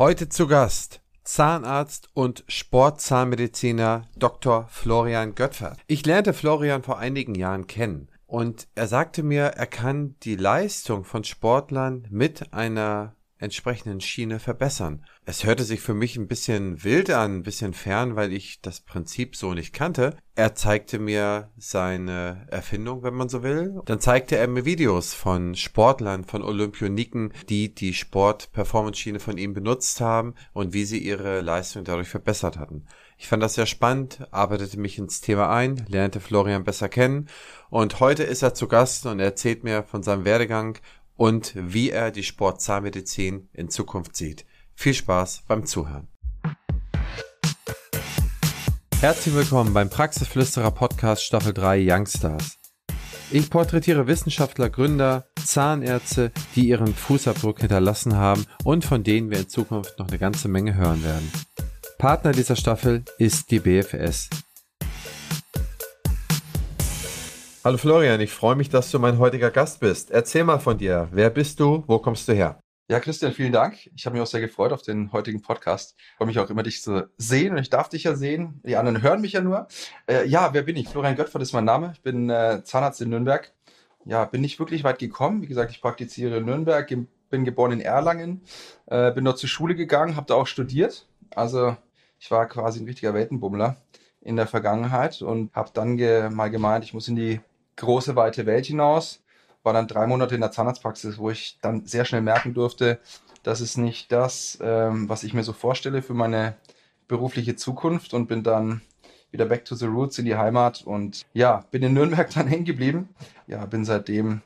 Heute zu Gast Zahnarzt und Sportzahnmediziner Dr. Florian Göttfer. Ich lernte Florian vor einigen Jahren kennen und er sagte mir, er kann die Leistung von Sportlern mit einer entsprechenden Schiene verbessern. Es hörte sich für mich ein bisschen wild an, ein bisschen fern, weil ich das Prinzip so nicht kannte. Er zeigte mir seine Erfindung, wenn man so will. Dann zeigte er mir Videos von Sportlern, von Olympioniken, die die Sport-Performance-Schiene von ihm benutzt haben und wie sie ihre Leistung dadurch verbessert hatten. Ich fand das sehr spannend, arbeitete mich ins Thema ein, lernte Florian besser kennen und heute ist er zu Gast und erzählt mir von seinem Werdegang und wie er die Sportzahnmedizin in Zukunft sieht. Viel Spaß beim Zuhören. Herzlich willkommen beim Praxisflüsterer Podcast Staffel 3 Youngstars. Ich porträtiere Wissenschaftler, Gründer, Zahnärzte, die ihren Fußabdruck hinterlassen haben und von denen wir in Zukunft noch eine ganze Menge hören werden. Partner dieser Staffel ist die BFS, Hallo Florian, ich freue mich, dass du mein heutiger Gast bist. Erzähl mal von dir. Wer bist du? Wo kommst du her? Ja, Christian, vielen Dank. Ich habe mich auch sehr gefreut auf den heutigen Podcast. Ich freue mich auch immer, dich zu sehen und ich darf dich ja sehen. Die anderen hören mich ja nur. Äh, ja, wer bin ich? Florian Göttfert ist mein Name. Ich bin äh, Zahnarzt in Nürnberg. Ja, bin nicht wirklich weit gekommen. Wie gesagt, ich praktiziere in Nürnberg, bin geboren in Erlangen, äh, bin dort zur Schule gegangen, habe da auch studiert. Also ich war quasi ein richtiger Weltenbummler in der Vergangenheit und habe dann ge mal gemeint, ich muss in die große, weite Welt hinaus. War dann drei Monate in der Zahnarztpraxis, wo ich dann sehr schnell merken durfte, das ist nicht das, ähm, was ich mir so vorstelle für meine berufliche Zukunft und bin dann wieder back to the roots in die Heimat und ja, bin in Nürnberg dann hängen geblieben. Ja, bin seitdem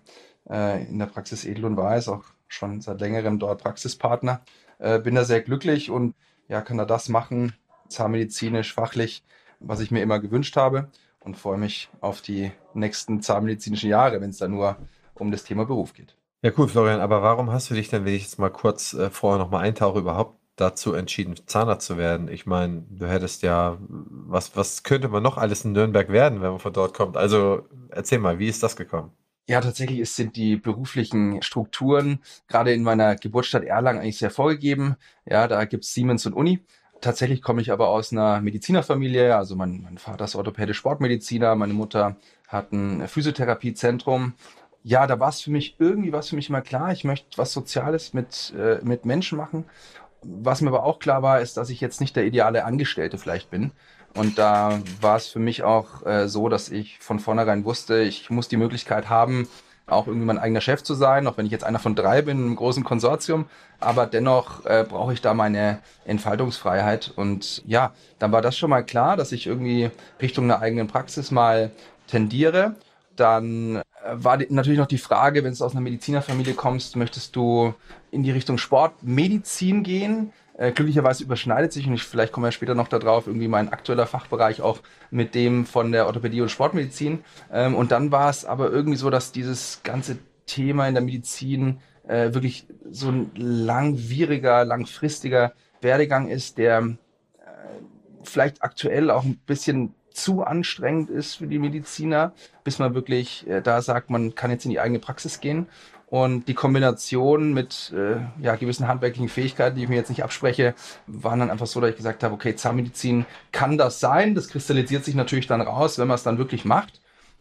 äh, in der Praxis Edel und Weiß, auch schon seit längerem dort Praxispartner. Äh, bin da sehr glücklich und ja, kann da das machen, zahnmedizinisch, fachlich, was ich mir immer gewünscht habe und freue mich auf die nächsten zahnmedizinischen Jahre, wenn es da nur um das Thema Beruf geht. Ja, cool, Florian. Aber warum hast du dich denn, wenn ich jetzt mal kurz äh, vorher nochmal eintauche, überhaupt dazu entschieden, Zahnarzt zu werden? Ich meine, du hättest ja, was, was könnte man noch alles in Nürnberg werden, wenn man von dort kommt? Also erzähl mal, wie ist das gekommen? Ja, tatsächlich ist, sind die beruflichen Strukturen gerade in meiner Geburtsstadt Erlangen eigentlich sehr vorgegeben. Ja, da gibt's Siemens und Uni. Tatsächlich komme ich aber aus einer Medizinerfamilie. Also mein, mein Vater ist orthopädisch Sportmediziner, meine Mutter hat ein Physiotherapiezentrum. Ja, da war es für mich irgendwie was für mich immer klar. Ich möchte was Soziales mit, äh, mit Menschen machen. Was mir aber auch klar war, ist, dass ich jetzt nicht der ideale Angestellte vielleicht bin. Und da war es für mich auch äh, so, dass ich von vornherein wusste, ich muss die Möglichkeit haben, auch irgendwie mein eigener Chef zu sein, auch wenn ich jetzt einer von drei bin im großen Konsortium. Aber dennoch äh, brauche ich da meine Entfaltungsfreiheit. Und ja, dann war das schon mal klar, dass ich irgendwie Richtung einer eigenen Praxis mal tendiere. Dann äh, war natürlich noch die Frage, wenn du aus einer Medizinerfamilie kommst, möchtest du in die Richtung Sportmedizin gehen? Äh, glücklicherweise überschneidet sich, und ich, vielleicht kommen wir später noch darauf, irgendwie mein aktueller Fachbereich auch mit dem von der Orthopädie und Sportmedizin. Ähm, und dann war es aber irgendwie so, dass dieses ganze Thema in der Medizin äh, wirklich so ein langwieriger, langfristiger Werdegang ist, der äh, vielleicht aktuell auch ein bisschen zu anstrengend ist für die Mediziner, bis man wirklich äh, da sagt, man kann jetzt in die eigene Praxis gehen. Und die Kombination mit äh, ja, gewissen handwerklichen Fähigkeiten, die ich mir jetzt nicht abspreche, waren dann einfach so, dass ich gesagt habe, okay, Zahnmedizin kann das sein. Das kristallisiert sich natürlich dann raus, wenn man es dann wirklich macht.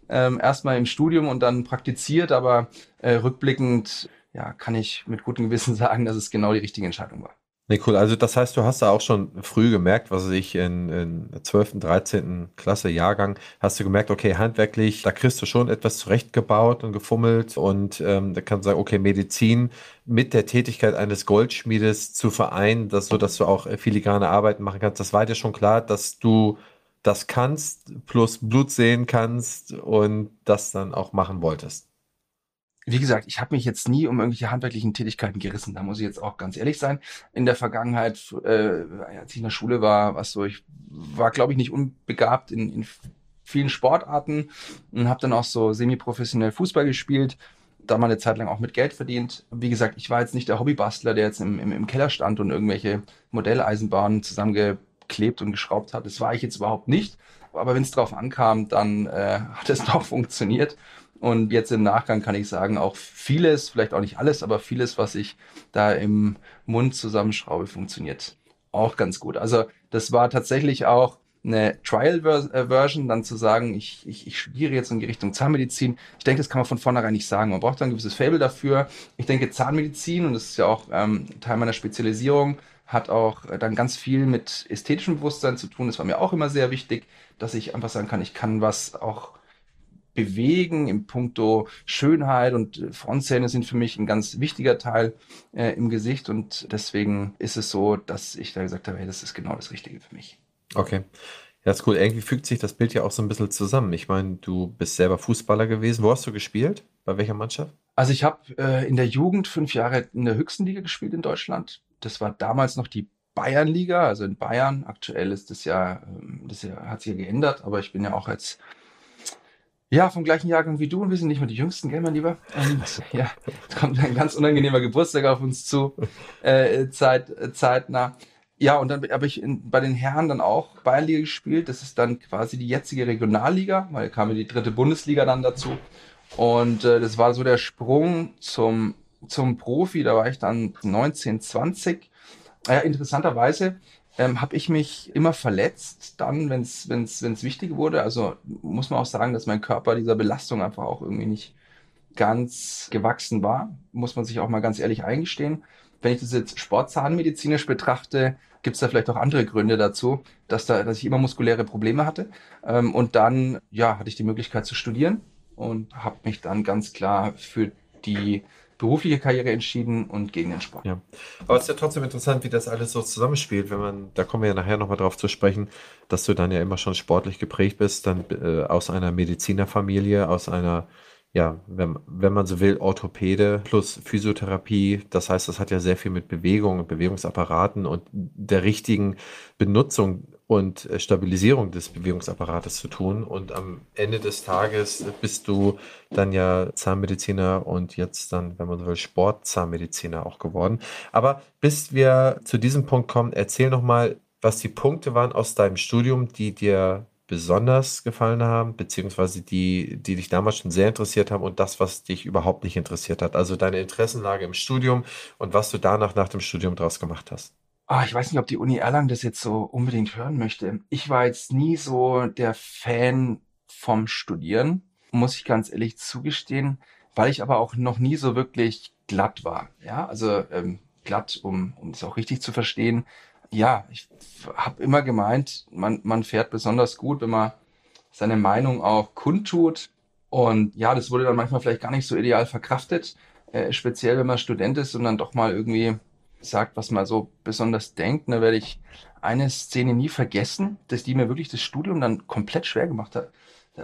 Ähm, erstmal im Studium und dann praktiziert, aber äh, rückblickend ja, kann ich mit gutem Gewissen sagen, dass es genau die richtige Entscheidung war. Nee, cool. Also das heißt, du hast da auch schon früh gemerkt, was ich in, in 12., 13. Klasse Jahrgang, hast du gemerkt, okay, handwerklich, da kriegst du schon etwas zurechtgebaut und gefummelt und ähm, da kannst du sagen, okay, Medizin mit der Tätigkeit eines Goldschmiedes zu vereinen, dass, so dass du auch filigrane Arbeiten machen kannst. Das war dir schon klar, dass du das kannst, plus Blut sehen kannst und das dann auch machen wolltest wie gesagt, ich habe mich jetzt nie um irgendwelche handwerklichen Tätigkeiten gerissen. Da muss ich jetzt auch ganz ehrlich sein. In der Vergangenheit, äh, als ich in der Schule war, was so, ich war, glaube ich, nicht unbegabt in, in vielen Sportarten und habe dann auch so semi-professionell Fußball gespielt. Da mal eine Zeit lang auch mit Geld verdient. Wie gesagt, ich war jetzt nicht der Hobbybastler, der jetzt im, im, im Keller stand und irgendwelche Modelleisenbahnen zusammengeklebt und geschraubt hat. Das war ich jetzt überhaupt nicht. Aber wenn es drauf ankam, dann äh, hat es doch funktioniert. Und jetzt im Nachgang kann ich sagen, auch vieles, vielleicht auch nicht alles, aber vieles, was ich da im Mund zusammenschraube, funktioniert auch ganz gut. Also das war tatsächlich auch eine Trial-Version, dann zu sagen, ich, ich, ich studiere jetzt in die Richtung Zahnmedizin. Ich denke, das kann man von vornherein nicht sagen. Man braucht ein gewisses Fable dafür. Ich denke, Zahnmedizin, und das ist ja auch ähm, Teil meiner Spezialisierung, hat auch dann ganz viel mit ästhetischem Bewusstsein zu tun. Das war mir auch immer sehr wichtig, dass ich einfach sagen kann, ich kann was auch bewegen im Punkto Schönheit und Frontzähne sind für mich ein ganz wichtiger Teil äh, im Gesicht und deswegen ist es so, dass ich da gesagt habe, hey, das ist genau das Richtige für mich. Okay. Ja, ist cool. Irgendwie fügt sich das Bild ja auch so ein bisschen zusammen. Ich meine, du bist selber Fußballer gewesen. Wo hast du gespielt? Bei welcher Mannschaft? Also ich habe äh, in der Jugend fünf Jahre in der höchsten Liga gespielt in Deutschland. Das war damals noch die Bayernliga, also in Bayern. Aktuell ist das ja, ähm, das ja, hat sich ja geändert, aber ich bin ja auch als ja, vom gleichen Jahrgang wie du und wir sind nicht mehr die Jüngsten, gell, mein Lieber? Und, ja, es kommt ein ganz unangenehmer Geburtstag auf uns zu, äh, Zeit, äh, zeitnah. Ja, und dann habe ich in, bei den Herren dann auch Bayernliga gespielt. Das ist dann quasi die jetzige Regionalliga, weil kam ja die dritte Bundesliga dann dazu. Und äh, das war so der Sprung zum, zum Profi. Da war ich dann 19, 20. Ja, interessanterweise ähm, habe ich mich immer verletzt, dann, wenn es wenn's, wenn's wichtig wurde. Also muss man auch sagen, dass mein Körper dieser Belastung einfach auch irgendwie nicht ganz gewachsen war. Muss man sich auch mal ganz ehrlich eingestehen. Wenn ich das jetzt sportzahnmedizinisch betrachte, gibt es da vielleicht auch andere Gründe dazu, dass, da, dass ich immer muskuläre Probleme hatte. Ähm, und dann ja, hatte ich die Möglichkeit zu studieren und habe mich dann ganz klar für die berufliche Karriere entschieden und gegen den Sport. Ja. Aber es ist ja trotzdem interessant, wie das alles so zusammenspielt, wenn man, da kommen wir ja nachher nochmal drauf zu sprechen, dass du dann ja immer schon sportlich geprägt bist, dann äh, aus einer Medizinerfamilie, aus einer ja, wenn, wenn man so will, Orthopäde plus Physiotherapie. Das heißt, das hat ja sehr viel mit Bewegung und Bewegungsapparaten und der richtigen Benutzung und äh, Stabilisierung des Bewegungsapparates zu tun. Und am Ende des Tages bist du dann ja Zahnmediziner und jetzt dann, wenn man so will, Sportzahnmediziner auch geworden. Aber bis wir zu diesem Punkt kommen, erzähl noch mal, was die Punkte waren aus deinem Studium, die dir besonders gefallen haben, beziehungsweise die, die dich damals schon sehr interessiert haben und das, was dich überhaupt nicht interessiert hat. Also deine Interessenlage im Studium und was du danach nach dem Studium draus gemacht hast. Ah, ich weiß nicht, ob die Uni Erlangen das jetzt so unbedingt hören möchte. Ich war jetzt nie so der Fan vom Studieren, muss ich ganz ehrlich zugestehen, weil ich aber auch noch nie so wirklich glatt war. Ja, also ähm, glatt, um, um das auch richtig zu verstehen. Ja, ich habe immer gemeint, man, man fährt besonders gut, wenn man seine Meinung auch kundtut. Und ja, das wurde dann manchmal vielleicht gar nicht so ideal verkraftet, äh, speziell wenn man Student ist und dann doch mal irgendwie sagt, was man so besonders denkt. da werde ich eine Szene nie vergessen, dass die mir wirklich das Studium dann komplett schwer gemacht hat. Äh,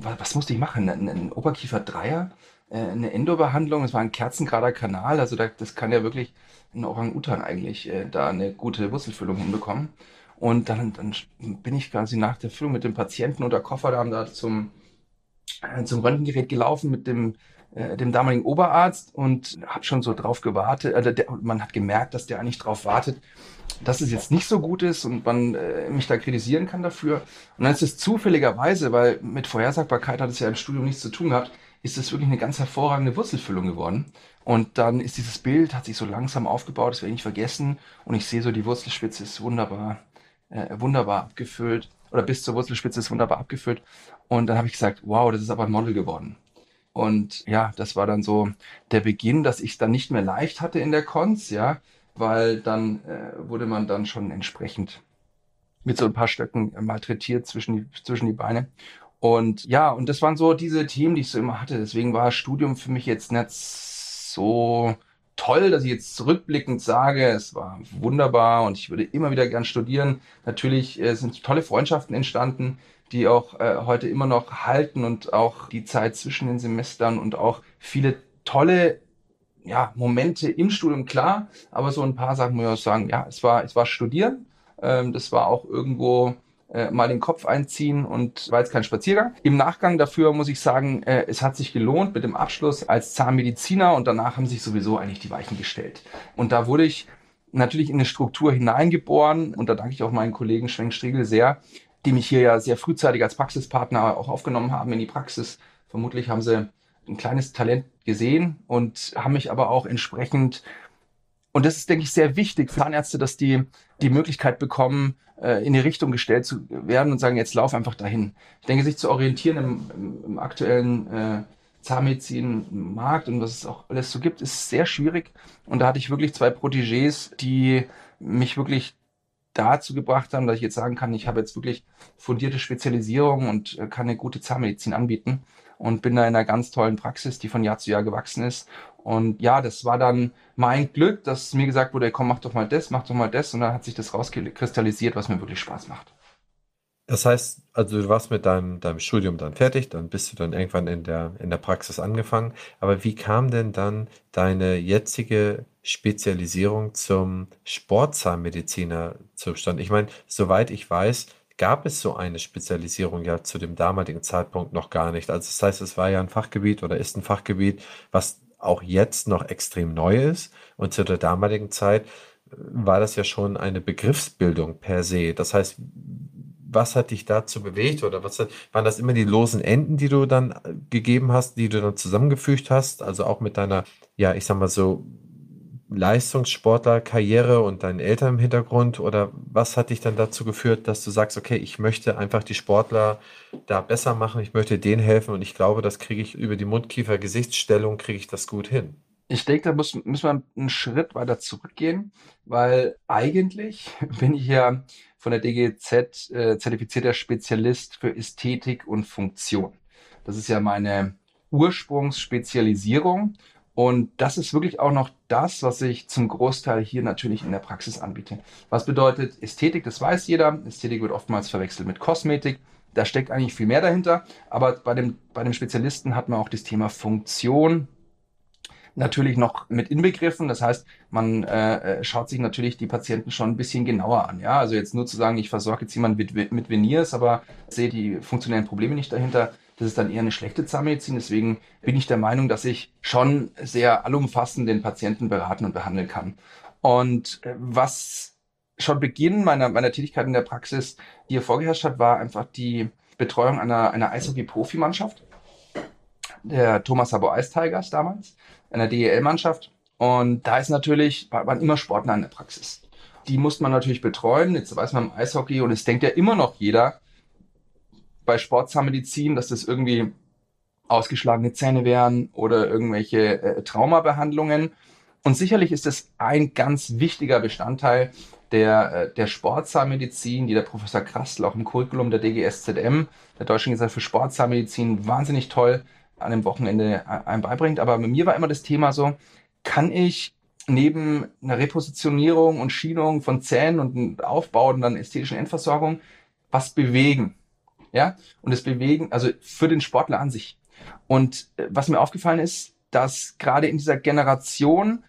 was musste ich machen? Ein, Oberkiefer-Dreier, äh, eine Endobehandlung, es war ein kerzengrader Kanal, also da, das kann ja wirklich ein Orang-Utan eigentlich äh, da eine gute Wurzelfüllung hinbekommen. Und dann, dann bin ich quasi nach der Füllung mit dem Patienten unter Kofferraum da zum, zum Röntgengerät gelaufen mit dem äh, dem damaligen Oberarzt und habe schon so drauf gewartet. Äh, der, man hat gemerkt, dass der eigentlich drauf wartet, dass es jetzt nicht so gut ist und man äh, mich da kritisieren kann dafür. Und dann ist es zufälligerweise, weil mit Vorhersagbarkeit hat es ja im Studium nichts zu tun gehabt, ist es wirklich eine ganz hervorragende Wurzelfüllung geworden. Und dann ist dieses Bild, hat sich so langsam aufgebaut, das werde ich nicht vergessen. Und ich sehe so, die Wurzelspitze ist wunderbar, äh, wunderbar abgefüllt. Oder bis zur Wurzelspitze ist wunderbar abgefüllt. Und dann habe ich gesagt, wow, das ist aber ein Model geworden. Und ja, das war dann so der Beginn, dass ich es dann nicht mehr leicht hatte in der Cons, ja, weil dann äh, wurde man dann schon entsprechend mit so ein paar Stöcken malträtiert zwischen die, zwischen die Beine. Und ja, und das waren so diese Themen, die ich so immer hatte. Deswegen war Studium für mich jetzt nicht so toll, dass ich jetzt zurückblickend sage, es war wunderbar und ich würde immer wieder gern studieren. Natürlich äh, sind tolle Freundschaften entstanden, die auch äh, heute immer noch halten und auch die Zeit zwischen den Semestern und auch viele tolle ja, Momente im Studium, klar, aber so ein paar Sachen muss ich auch sagen, ja, es war, es war Studieren, ähm, das war auch irgendwo äh, mal den Kopf einziehen und war jetzt kein Spaziergang. Im Nachgang dafür muss ich sagen, äh, es hat sich gelohnt mit dem Abschluss als Zahnmediziner und danach haben sich sowieso eigentlich die Weichen gestellt. Und da wurde ich natürlich in eine Struktur hineingeboren und da danke ich auch meinen Kollegen Schwenk Striegel sehr, die mich hier ja sehr frühzeitig als Praxispartner auch aufgenommen haben in die Praxis Vermutlich haben sie ein kleines Talent gesehen und haben mich aber auch entsprechend und das ist, denke ich, sehr wichtig für Zahnärzte, dass die die Möglichkeit bekommen, äh, in die Richtung gestellt zu werden und sagen, jetzt lauf einfach dahin. Ich denke, sich zu orientieren im, im, aktuellen äh, Zahnmedizinmarkt und was es auch alles so gibt, ist sehr schwierig. Und da hatte ich wirklich zwei Protégés, die mich wirklich dazu gebracht haben, dass ich jetzt sagen kann, ich habe jetzt wirklich fundierte Spezialisierung und äh, kann eine gute Zahnmedizin anbieten und bin da in einer ganz tollen Praxis, die von Jahr zu Jahr gewachsen ist. Und ja, das war dann mein Glück, dass mir gesagt wurde, komm, mach doch mal das, mach doch mal das. Und dann hat sich das rauskristallisiert, was mir wirklich Spaß macht. Das heißt, also du warst mit deinem, deinem Studium dann fertig, dann bist du dann irgendwann in der, in der Praxis angefangen. Aber wie kam denn dann deine jetzige Spezialisierung zum Sportzahnmediziner zustande? Ich meine, soweit ich weiß, gab es so eine Spezialisierung ja zu dem damaligen Zeitpunkt noch gar nicht. Also das heißt, es war ja ein Fachgebiet oder ist ein Fachgebiet, was auch jetzt noch extrem neu ist. Und zu der damaligen Zeit war das ja schon eine Begriffsbildung per se. Das heißt, was hat dich dazu bewegt oder was hat, waren das immer die losen Enden, die du dann äh, gegeben hast, die du dann zusammengefügt hast? Also auch mit deiner, ja, ich sag mal so, Leistungssportlerkarriere und deinen Eltern im Hintergrund oder was hat dich dann dazu geführt, dass du sagst, okay, ich möchte einfach die Sportler da besser machen, ich möchte denen helfen und ich glaube, das kriege ich über die Mundkiefer-Gesichtsstellung, kriege ich das gut hin. Ich denke, da muss, müssen wir einen Schritt weiter zurückgehen, weil eigentlich bin ich ja von der DGZ äh, zertifizierter Spezialist für Ästhetik und Funktion. Das ist ja meine Ursprungsspezialisierung und das ist wirklich auch noch das, was ich zum Großteil hier natürlich in der Praxis anbiete. Was bedeutet Ästhetik? Das weiß jeder. Ästhetik wird oftmals verwechselt mit Kosmetik. Da steckt eigentlich viel mehr dahinter. Aber bei dem, bei dem Spezialisten hat man auch das Thema Funktion, natürlich noch mit inbegriffen. Das heißt, man äh, äh, schaut sich natürlich die Patienten schon ein bisschen genauer an. Ja, also jetzt nur zu sagen, ich versorge jetzt jemanden mit, mit Veneers, aber sehe die funktionellen Probleme nicht dahinter. Das ist dann eher eine schlechte Zahnmedizin. Deswegen bin ich der Meinung, dass ich schon sehr allumfassend den Patienten beraten und behandeln kann. Und äh, was schon Beginn meiner, meiner Tätigkeit in der Praxis hier vorgeherrscht hat, war einfach die Betreuung einer, einer Eishockey-Profimannschaft. Der Thomas Sabo Ice Tigers damals einer DEL-Mannschaft. Und da ist natürlich, waren immer Sportler in der Praxis. Die muss man natürlich betreuen. Jetzt weiß man im Eishockey und es denkt ja immer noch jeder bei Sportzahnmedizin, dass das irgendwie ausgeschlagene Zähne wären oder irgendwelche äh, Traumabehandlungen. Und sicherlich ist es ein ganz wichtiger Bestandteil der, äh, der Sportzahnmedizin, die der Professor Krastl auch im Curriculum der DGSZM, der Deutschen Gesellschaft für Sportzahnmedizin, wahnsinnig toll an dem Wochenende einem beibringt. Aber bei mir war immer das Thema so, kann ich neben einer Repositionierung und Schienung von Zähnen und Aufbau und dann ästhetischen Endversorgung was bewegen? Ja, und das Bewegen, also für den Sportler an sich. Und äh, was mir aufgefallen ist, dass gerade in dieser Generation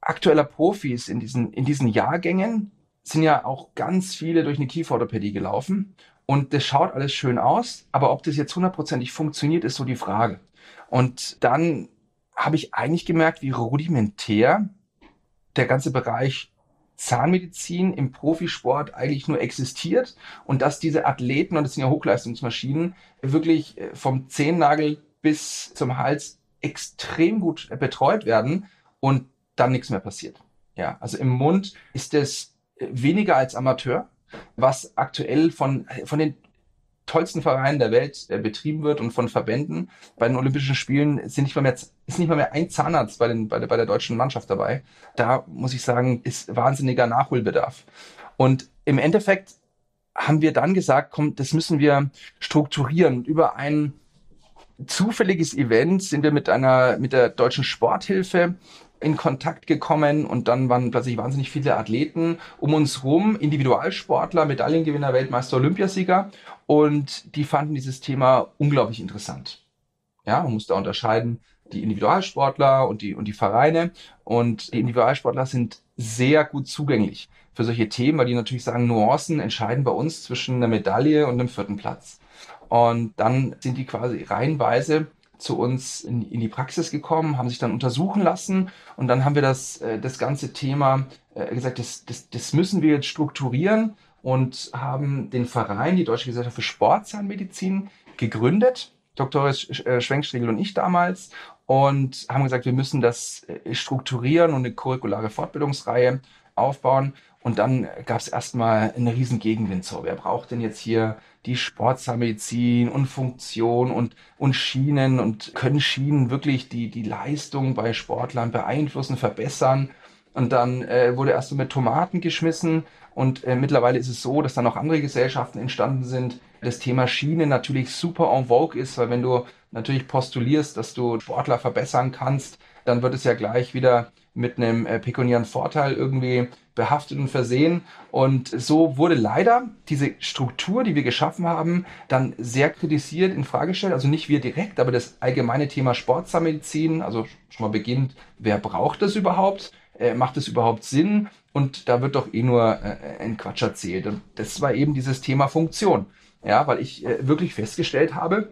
aktueller Profis in diesen, in diesen Jahrgängen sind ja auch ganz viele durch eine Kieferorthopädie gelaufen. Und das schaut alles schön aus, aber ob das jetzt hundertprozentig funktioniert, ist so die Frage. Und dann habe ich eigentlich gemerkt, wie rudimentär der ganze Bereich Zahnmedizin im Profisport eigentlich nur existiert und dass diese Athleten, und das sind ja Hochleistungsmaschinen, wirklich äh, vom Zehennagel bis zum Hals extrem gut betreut werden und dann nichts mehr passiert. Ja, also im Mund ist es weniger als Amateur was aktuell von, von den tollsten Vereinen der Welt äh, betrieben wird und von Verbänden. Bei den Olympischen Spielen sind nicht mal mehr, ist nicht mal mehr ein Zahnarzt bei, den, bei, der, bei der deutschen Mannschaft dabei. Da muss ich sagen, ist wahnsinniger Nachholbedarf. Und im Endeffekt haben wir dann gesagt, komm, das müssen wir strukturieren. Über ein zufälliges Event sind wir mit einer, mit der deutschen Sporthilfe in Kontakt gekommen und dann waren plötzlich wahnsinnig viele Athleten um uns rum, Individualsportler, Medaillengewinner, Weltmeister, Olympiasieger und die fanden dieses Thema unglaublich interessant. Ja, man muss da unterscheiden, die Individualsportler und die, und die Vereine und die Individualsportler sind sehr gut zugänglich für solche Themen, weil die natürlich sagen, Nuancen entscheiden bei uns zwischen einer Medaille und einem vierten Platz. Und dann sind die quasi reihenweise zu uns in, in, die Praxis gekommen, haben sich dann untersuchen lassen und dann haben wir das, äh, das ganze Thema äh, gesagt, das, das, das müssen wir jetzt strukturieren und haben den Verein, die Deutsche Gesellschaft für Sportzahnmedizin, gegründet Dr. Äh, Schwenkstriegel und ich damals und haben gesagt, wir müssen das strukturieren und eine curriculare Fortbildungsreihe aufbauen. Und dann gab es erstmal eine riesen Gegenwind. So, wer braucht denn jetzt hier die Sportzahnmedizin und Funktion und, und Schienen und können Schienen wirklich die, die Leistung bei Sportlern beeinflussen, verbessern? Und dann äh, wurde erst so mit Tomaten geschmissen und äh, mittlerweile ist es so, dass dann auch andere Gesellschaften entstanden sind. Das Thema Schiene natürlich super en vogue ist, weil wenn du natürlich postulierst, dass du Sportler verbessern kannst, dann wird es ja gleich wieder mit einem äh, pekuniären Vorteil irgendwie behaftet und versehen. Und so wurde leider diese Struktur, die wir geschaffen haben, dann sehr kritisiert, in Frage gestellt. Also nicht wir direkt, aber das allgemeine Thema Sportzahnmedizin, also schon mal beginnt, wer braucht das überhaupt? Äh, macht es überhaupt Sinn? Und da wird doch eh nur äh, ein Quatsch erzählt. Und das war eben dieses Thema Funktion. Ja, weil ich äh, wirklich festgestellt habe,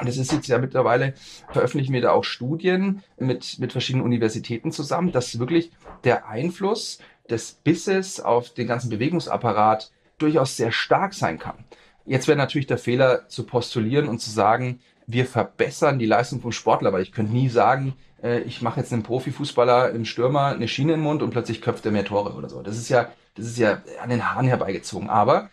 und es ist jetzt ja mittlerweile, veröffentlichen wir da auch Studien mit, mit verschiedenen Universitäten zusammen, dass wirklich der Einfluss des Bisses auf den ganzen Bewegungsapparat durchaus sehr stark sein kann. Jetzt wäre natürlich der Fehler zu postulieren und zu sagen, wir verbessern die Leistung vom Sportler, weil ich könnte nie sagen, äh, ich mache jetzt einem Profifußballer im Stürmer eine Schiene im Mund und plötzlich köpft er mehr Tore oder so. Das ist ja, das ist ja an den Haaren herbeigezogen. Aber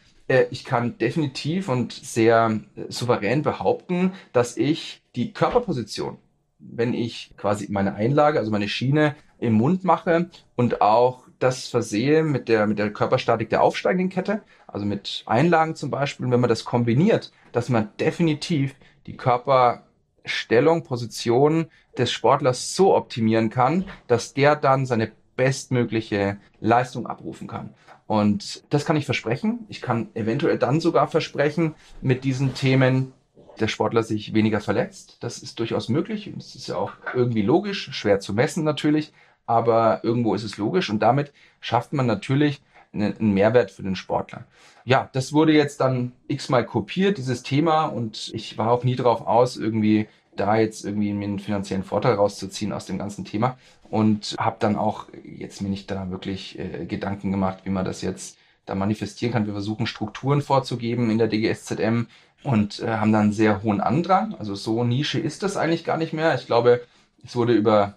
ich kann definitiv und sehr äh, souverän behaupten, dass ich die Körperposition, wenn ich quasi meine Einlage, also meine Schiene im Mund mache und auch das versehe mit der, mit der Körperstatik der aufsteigenden Kette, also mit Einlagen zum Beispiel, wenn man das kombiniert, dass man definitiv die Körperstellung, Position des Sportlers so optimieren kann, dass der dann seine bestmögliche Leistung abrufen kann. Und das kann ich versprechen. Ich kann eventuell dann sogar versprechen, mit diesen Themen der Sportler sich weniger verletzt. Das ist durchaus möglich. Das ist ja auch irgendwie logisch, schwer zu messen natürlich, aber irgendwo ist es logisch. Und damit schafft man natürlich einen Mehrwert für den Sportler. Ja, das wurde jetzt dann x-mal kopiert, dieses Thema. Und ich war auch nie darauf aus, irgendwie da jetzt irgendwie einen finanziellen Vorteil rauszuziehen aus dem ganzen Thema und habe dann auch jetzt mir nicht da wirklich äh, Gedanken gemacht, wie man das jetzt da manifestieren kann. Wir versuchen Strukturen vorzugeben in der DGSZM und äh, haben dann einen sehr hohen Andrang. Also so Nische ist das eigentlich gar nicht mehr. Ich glaube, es wurde über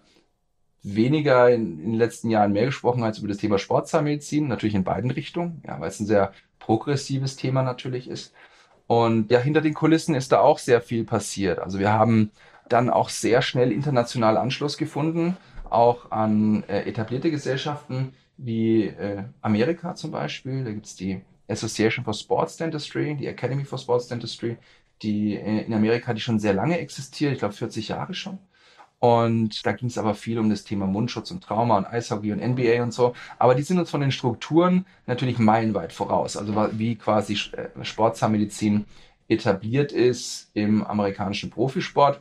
weniger in, in den letzten Jahren mehr gesprochen als über das Thema Sportzahnmedizin, natürlich in beiden Richtungen, ja, weil es ein sehr progressives Thema natürlich ist. Und ja, hinter den Kulissen ist da auch sehr viel passiert. Also wir haben dann auch sehr schnell international Anschluss gefunden, auch an äh, etablierte Gesellschaften wie äh, Amerika zum Beispiel. Da gibt's die Association for Sports Dentistry, die Academy for Sports Dentistry, die äh, in Amerika, die schon sehr lange existiert, ich glaube 40 Jahre schon. Und da ging es aber viel um das Thema Mundschutz und Trauma und Eishockey und NBA und so. Aber die sind uns von den Strukturen natürlich meilenweit voraus. Also wie quasi äh, Sportzahnmedizin etabliert ist im amerikanischen Profisport.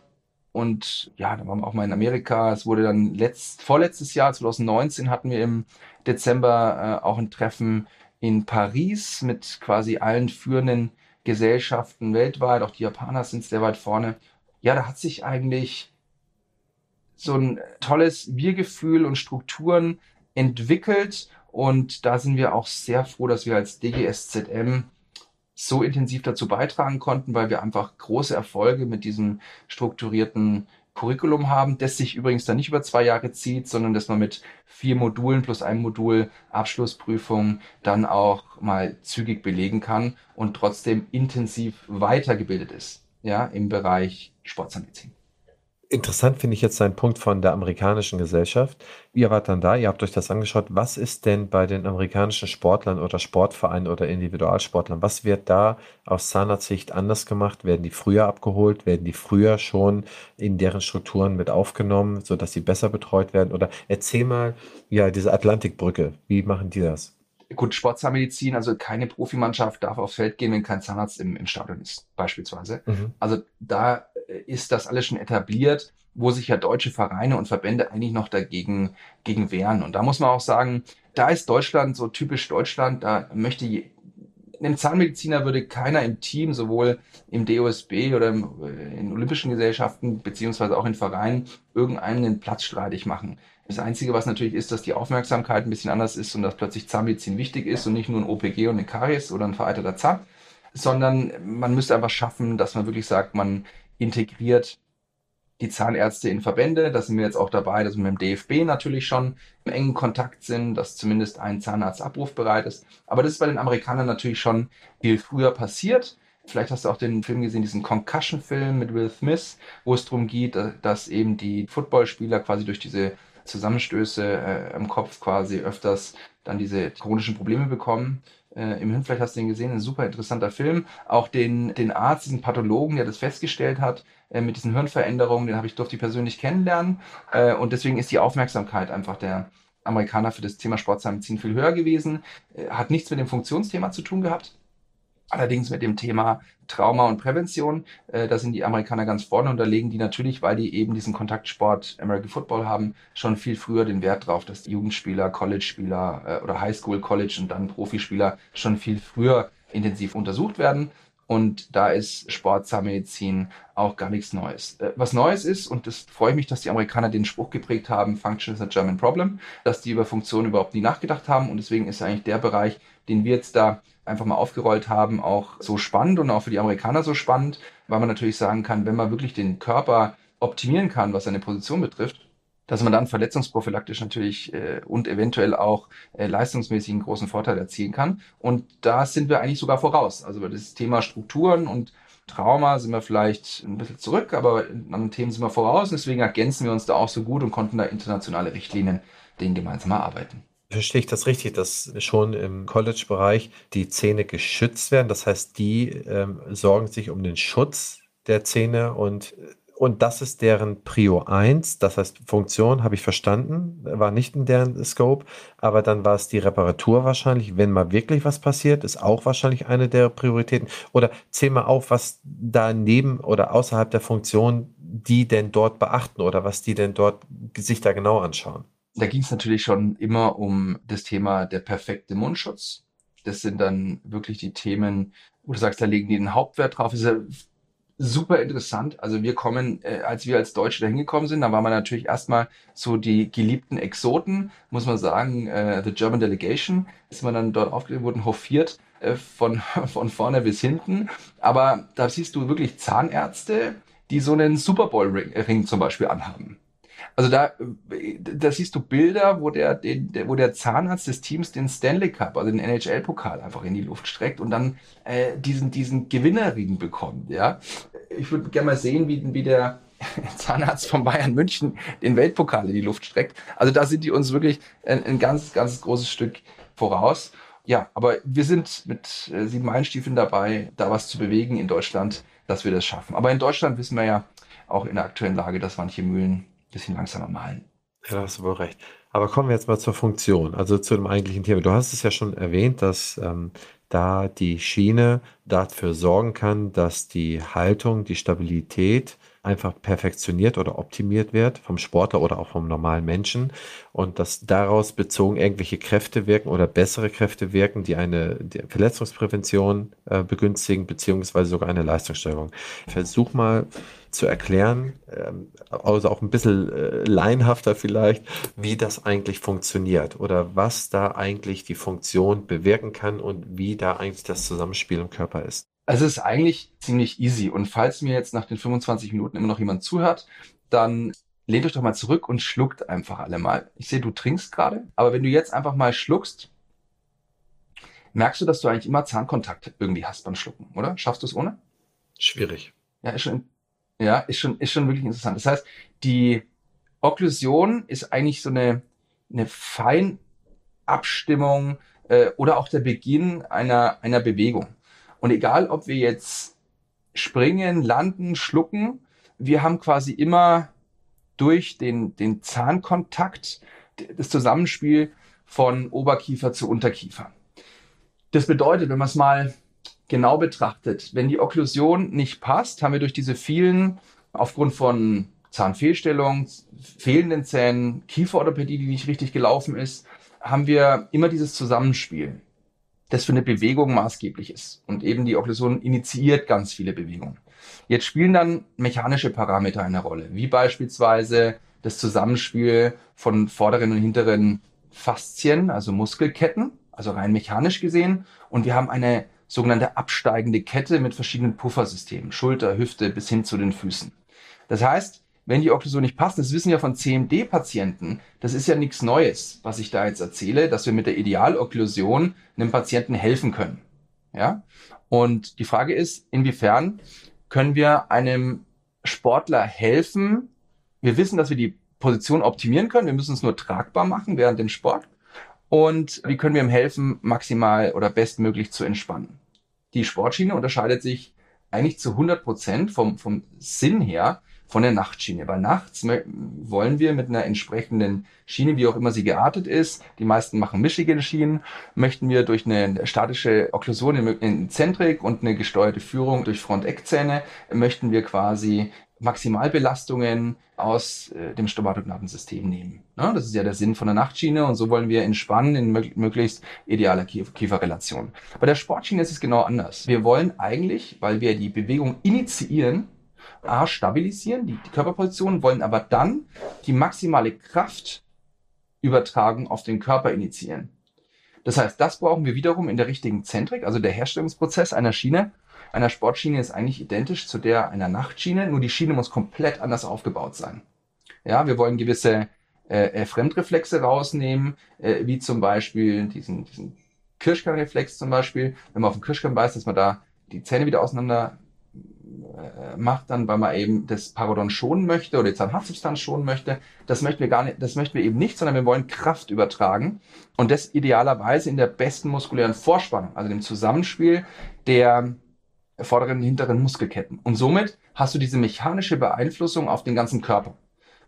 Und ja, da waren wir auch mal in Amerika. Es wurde dann letzt, vorletztes Jahr, 2019, hatten wir im Dezember äh, auch ein Treffen in Paris mit quasi allen führenden Gesellschaften weltweit. Auch die Japaner sind sehr weit vorne. Ja, da hat sich eigentlich so ein tolles Wir-Gefühl und Strukturen entwickelt. Und da sind wir auch sehr froh, dass wir als DGSZM so intensiv dazu beitragen konnten, weil wir einfach große Erfolge mit diesem strukturierten Curriculum haben, das sich übrigens dann nicht über zwei Jahre zieht, sondern dass man mit vier Modulen plus einem Modul Abschlussprüfung dann auch mal zügig belegen kann und trotzdem intensiv weitergebildet ist, ja, im Bereich Sportsanmedizin. Interessant finde ich jetzt seinen Punkt von der amerikanischen Gesellschaft. Ihr wart dann da, ihr habt euch das angeschaut. Was ist denn bei den amerikanischen Sportlern oder Sportvereinen oder Individualsportlern? Was wird da aus Zahnarztsicht anders gemacht? Werden die früher abgeholt? Werden die früher schon in deren Strukturen mit aufgenommen, sodass sie besser betreut werden? Oder erzähl mal, ja, diese Atlantikbrücke, wie machen die das? Gut, Sportzahnmedizin, also keine Profimannschaft darf aufs Feld gehen, wenn kein Zahnarzt im, im Stadion ist, beispielsweise. Mhm. Also da ist das alles schon etabliert, wo sich ja deutsche Vereine und Verbände eigentlich noch dagegen gegen wehren. Und da muss man auch sagen, da ist Deutschland so typisch Deutschland, da möchte je, einem Zahnmediziner würde keiner im Team, sowohl im DOSB oder äh, in olympischen Gesellschaften, beziehungsweise auch in Vereinen, irgendeinen Platz streitig machen. Das Einzige, was natürlich ist, dass die Aufmerksamkeit ein bisschen anders ist und dass plötzlich Zahnmedizin wichtig ist und nicht nur ein OPG und eine Karies oder ein vereiterter Zahn, sondern man müsste einfach schaffen, dass man wirklich sagt, man integriert die Zahnärzte in Verbände. Da sind wir jetzt auch dabei, dass wir mit dem DFB natürlich schon im engen Kontakt sind, dass zumindest ein Zahnarzt abrufbereit ist. Aber das ist bei den Amerikanern natürlich schon viel früher passiert. Vielleicht hast du auch den Film gesehen, diesen Concussion-Film mit Will Smith, wo es darum geht, dass eben die Footballspieler quasi durch diese Zusammenstöße äh, im Kopf quasi öfters dann diese chronischen Probleme bekommen. Äh, Im Hirn, vielleicht hast du den gesehen, ein super interessanter Film. Auch den, den Arzt, diesen Pathologen, der das festgestellt hat, äh, mit diesen Hirnveränderungen, den habe ich durfte ich persönlich kennenlernen. Äh, und deswegen ist die Aufmerksamkeit einfach der Amerikaner für das Thema Sportzahnmedizin viel höher gewesen. Äh, hat nichts mit dem Funktionsthema zu tun gehabt. Allerdings mit dem Thema Trauma und Prävention, äh, da sind die Amerikaner ganz vorne und da legen die natürlich, weil die eben diesen Kontaktsport American Football haben, schon viel früher den Wert drauf, dass Jugendspieler, College-Spieler äh, oder Highschool, College und dann Profispieler schon viel früher intensiv untersucht werden. Und da ist Sportzahnmedizin auch gar nichts Neues. Äh, was Neues ist, und das freue ich mich, dass die Amerikaner den Spruch geprägt haben, Function is a German Problem, dass die über Funktion überhaupt nie nachgedacht haben. Und deswegen ist eigentlich der Bereich, den wir jetzt da einfach mal aufgerollt haben, auch so spannend und auch für die Amerikaner so spannend, weil man natürlich sagen kann, wenn man wirklich den Körper optimieren kann, was seine Position betrifft, dass man dann verletzungsprophylaktisch natürlich äh, und eventuell auch äh, leistungsmäßig einen großen Vorteil erzielen kann. Und da sind wir eigentlich sogar voraus. Also bei das Thema Strukturen und Trauma sind wir vielleicht ein bisschen zurück, aber anderen Themen sind wir voraus. Deswegen ergänzen wir uns da auch so gut und konnten da internationale Richtlinien denen gemeinsam erarbeiten. Verstehe ich das richtig, dass schon im College-Bereich die Zähne geschützt werden? Das heißt, die ähm, sorgen sich um den Schutz der Zähne und und das ist deren Prio 1, das heißt Funktion, habe ich verstanden, war nicht in deren Scope, aber dann war es die Reparatur wahrscheinlich, wenn mal wirklich was passiert, ist auch wahrscheinlich eine der Prioritäten. Oder zähl mal auf, was daneben oder außerhalb der Funktion die denn dort beachten oder was die denn dort sich da genau anschauen. Da ging es natürlich schon immer um das Thema der perfekte Mundschutz. Das sind dann wirklich die Themen, wo du sagst, da legen die den Hauptwert drauf. Das ist ja super interessant. Also wir kommen, äh, als wir als Deutsche da hingekommen sind, da waren wir natürlich erstmal so die geliebten Exoten, muss man sagen, äh, the German Delegation, ist man dann dort aufgelegt, wurden hofiert äh, von, von vorne bis hinten. Aber da siehst du wirklich Zahnärzte, die so einen Super Bowl Ring, Ring zum Beispiel anhaben. Also da, da siehst du Bilder, wo der, den, wo der Zahnarzt des Teams den Stanley Cup, also den NHL-Pokal einfach in die Luft streckt und dann äh, diesen, diesen Gewinnerring bekommt. Ja, ich würde gerne mal sehen, wie, wie der Zahnarzt von Bayern München den Weltpokal in die Luft streckt. Also da sind die uns wirklich ein, ein ganz, ganz großes Stück voraus. Ja, aber wir sind mit äh, sieben Einstiefeln dabei, da was zu bewegen in Deutschland, dass wir das schaffen. Aber in Deutschland wissen wir ja auch in der aktuellen Lage, dass manche Mühlen bisschen langsamer malen. Ja, da hast du wohl recht. Aber kommen wir jetzt mal zur Funktion, also zu dem eigentlichen Thema. Du hast es ja schon erwähnt, dass ähm, da die Schiene dafür sorgen kann, dass die Haltung, die Stabilität einfach perfektioniert oder optimiert wird vom Sportler oder auch vom normalen Menschen und dass daraus bezogen irgendwelche Kräfte wirken oder bessere Kräfte wirken, die eine die Verletzungsprävention äh, begünstigen beziehungsweise sogar eine Leistungssteigerung. Versuch mal zu erklären, ähm, also auch ein bisschen äh, laienhafter vielleicht, wie das eigentlich funktioniert oder was da eigentlich die Funktion bewirken kann und wie da eigentlich das Zusammenspiel im Körper ist. Also es ist eigentlich ziemlich easy. Und falls mir jetzt nach den 25 Minuten immer noch jemand zuhört, dann lehnt euch doch mal zurück und schluckt einfach alle mal. Ich sehe, du trinkst gerade, aber wenn du jetzt einfach mal schluckst, merkst du, dass du eigentlich immer Zahnkontakt irgendwie hast beim Schlucken, oder? Schaffst du es ohne? Schwierig. Ja, ist schon, ja, ist schon, ist schon wirklich interessant. Das heißt, die Okklusion ist eigentlich so eine, eine Feinabstimmung äh, oder auch der Beginn einer, einer Bewegung. Und egal, ob wir jetzt springen, landen, schlucken, wir haben quasi immer durch den, den Zahnkontakt das Zusammenspiel von Oberkiefer zu Unterkiefer. Das bedeutet, wenn man es mal genau betrachtet, wenn die Okklusion nicht passt, haben wir durch diese vielen, aufgrund von Zahnfehlstellung, fehlenden Zähnen, Kieferorthopädie, die nicht richtig gelaufen ist, haben wir immer dieses Zusammenspiel das für eine Bewegung maßgeblich ist. Und eben die Okklusion initiiert ganz viele Bewegungen. Jetzt spielen dann mechanische Parameter eine Rolle, wie beispielsweise das Zusammenspiel von vorderen und hinteren Faszien, also Muskelketten, also rein mechanisch gesehen. Und wir haben eine sogenannte absteigende Kette mit verschiedenen Puffersystemen, Schulter, Hüfte bis hin zu den Füßen. Das heißt, wenn die Okklusion nicht passt, das wissen wir von CMD-Patienten, das ist ja nichts Neues, was ich da jetzt erzähle, dass wir mit der Idealokklusion einem Patienten helfen können. Ja? Und die Frage ist, inwiefern können wir einem Sportler helfen? Wir wissen, dass wir die Position optimieren können. Wir müssen es nur tragbar machen während dem Sport. Und wie können wir ihm helfen, maximal oder bestmöglich zu entspannen? Die Sportschiene unterscheidet sich eigentlich zu 100 Prozent vom, vom Sinn her von der Nachtschiene. Weil nachts wollen wir mit einer entsprechenden Schiene, wie auch immer sie geartet ist, die meisten machen mischige Schienen, möchten wir durch eine statische Okklusion in Zentrik und eine gesteuerte Führung durch Front-Eckzähne, möchten wir quasi Maximalbelastungen aus äh, dem Stomatognathensystem nehmen. Ja, das ist ja der Sinn von der Nachtschiene und so wollen wir entspannen in mög möglichst idealer Kieferrelation. Bei der Sportschiene ist es genau anders. Wir wollen eigentlich, weil wir die Bewegung initiieren, A, stabilisieren, die, die Körperposition, wollen aber dann die maximale Kraft übertragen auf den Körper initiieren. Das heißt, das brauchen wir wiederum in der richtigen Zentrik, also der Herstellungsprozess einer Schiene. Einer Sportschiene ist eigentlich identisch zu der einer Nachtschiene, nur die Schiene muss komplett anders aufgebaut sein. Ja, wir wollen gewisse äh, äh Fremdreflexe rausnehmen, äh, wie zum Beispiel diesen, diesen Kirschkernreflex zum Beispiel. Wenn man auf den Kirschkern beißt, dass man da die Zähne wieder auseinander äh, macht dann, weil man eben das Parodon schonen möchte oder die Zahnhartsubstanz schonen möchte. Das möchten wir gar nicht, das möchten wir eben nicht, sondern wir wollen Kraft übertragen und das idealerweise in der besten muskulären Vorspannung, also dem Zusammenspiel der vorderen hinteren Muskelketten. Und somit hast du diese mechanische Beeinflussung auf den ganzen Körper.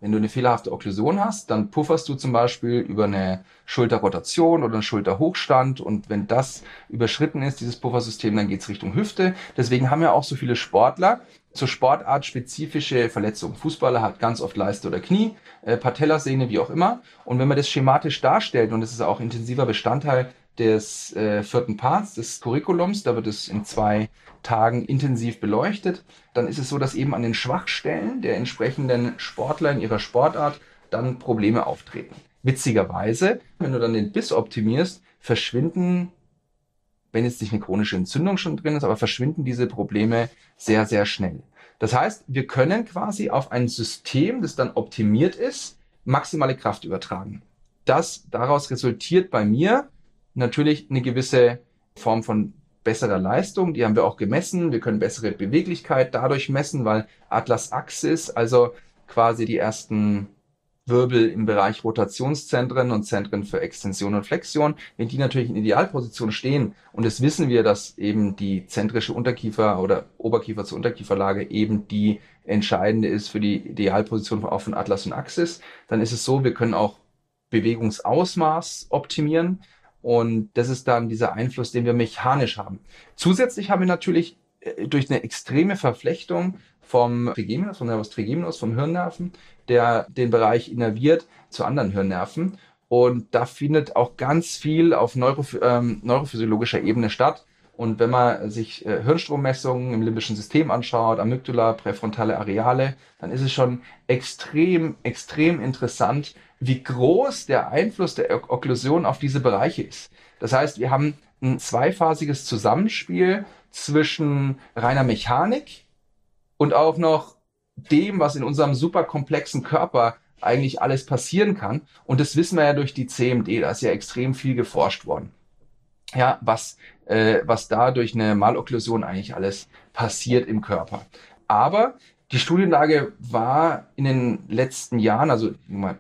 Wenn du eine fehlerhafte Okklusion hast, dann pufferst du zum Beispiel über eine Schulterrotation oder einen Schulterhochstand und wenn das überschritten ist, dieses Puffersystem, dann geht's Richtung Hüfte. Deswegen haben ja auch so viele Sportler zur Sportart spezifische Verletzungen. Fußballer hat ganz oft Leiste oder Knie, äh, Patellasehne, wie auch immer. Und wenn man das schematisch darstellt, und das ist auch intensiver Bestandteil des äh, vierten Parts des Curriculums, da wird es in zwei Tagen intensiv beleuchtet, dann ist es so, dass eben an den Schwachstellen der entsprechenden Sportler in ihrer Sportart dann Probleme auftreten. Witzigerweise, wenn du dann den Biss optimierst, verschwinden, wenn jetzt nicht eine chronische Entzündung schon drin ist, aber verschwinden diese Probleme sehr, sehr schnell. Das heißt, wir können quasi auf ein System, das dann optimiert ist, maximale Kraft übertragen. Das daraus resultiert bei mir natürlich eine gewisse Form von besserer Leistung. Die haben wir auch gemessen. Wir können bessere Beweglichkeit dadurch messen, weil Atlas Axis, also quasi die ersten Wirbel im Bereich Rotationszentren und Zentren für Extension und Flexion, wenn die natürlich in Idealposition stehen, und das wissen wir, dass eben die zentrische Unterkiefer oder Oberkiefer zur Unterkieferlage eben die entscheidende ist für die Idealposition auch von Atlas und Axis, dann ist es so, wir können auch Bewegungsausmaß optimieren und das ist dann dieser Einfluss, den wir mechanisch haben. Zusätzlich haben wir natürlich äh, durch eine extreme Verflechtung vom Trigeminus, vom Nervus trigeminus, vom Hirnnerven, der den Bereich innerviert zu anderen Hirnnerven. Und da findet auch ganz viel auf ähm, neurophysiologischer Ebene statt. Und wenn man sich äh, Hirnstrommessungen im limbischen System anschaut, Amygdala, präfrontale Areale, dann ist es schon extrem, extrem interessant, wie groß der Einfluss der Okklusion auf diese Bereiche ist. Das heißt, wir haben ein zweiphasiges Zusammenspiel zwischen reiner Mechanik und auch noch dem, was in unserem superkomplexen Körper eigentlich alles passieren kann. Und das wissen wir ja durch die CMD, da ist ja extrem viel geforscht worden. Ja, was, äh, was da durch eine Malokklusion eigentlich alles passiert im Körper. Aber die Studienlage war in den letzten Jahren, also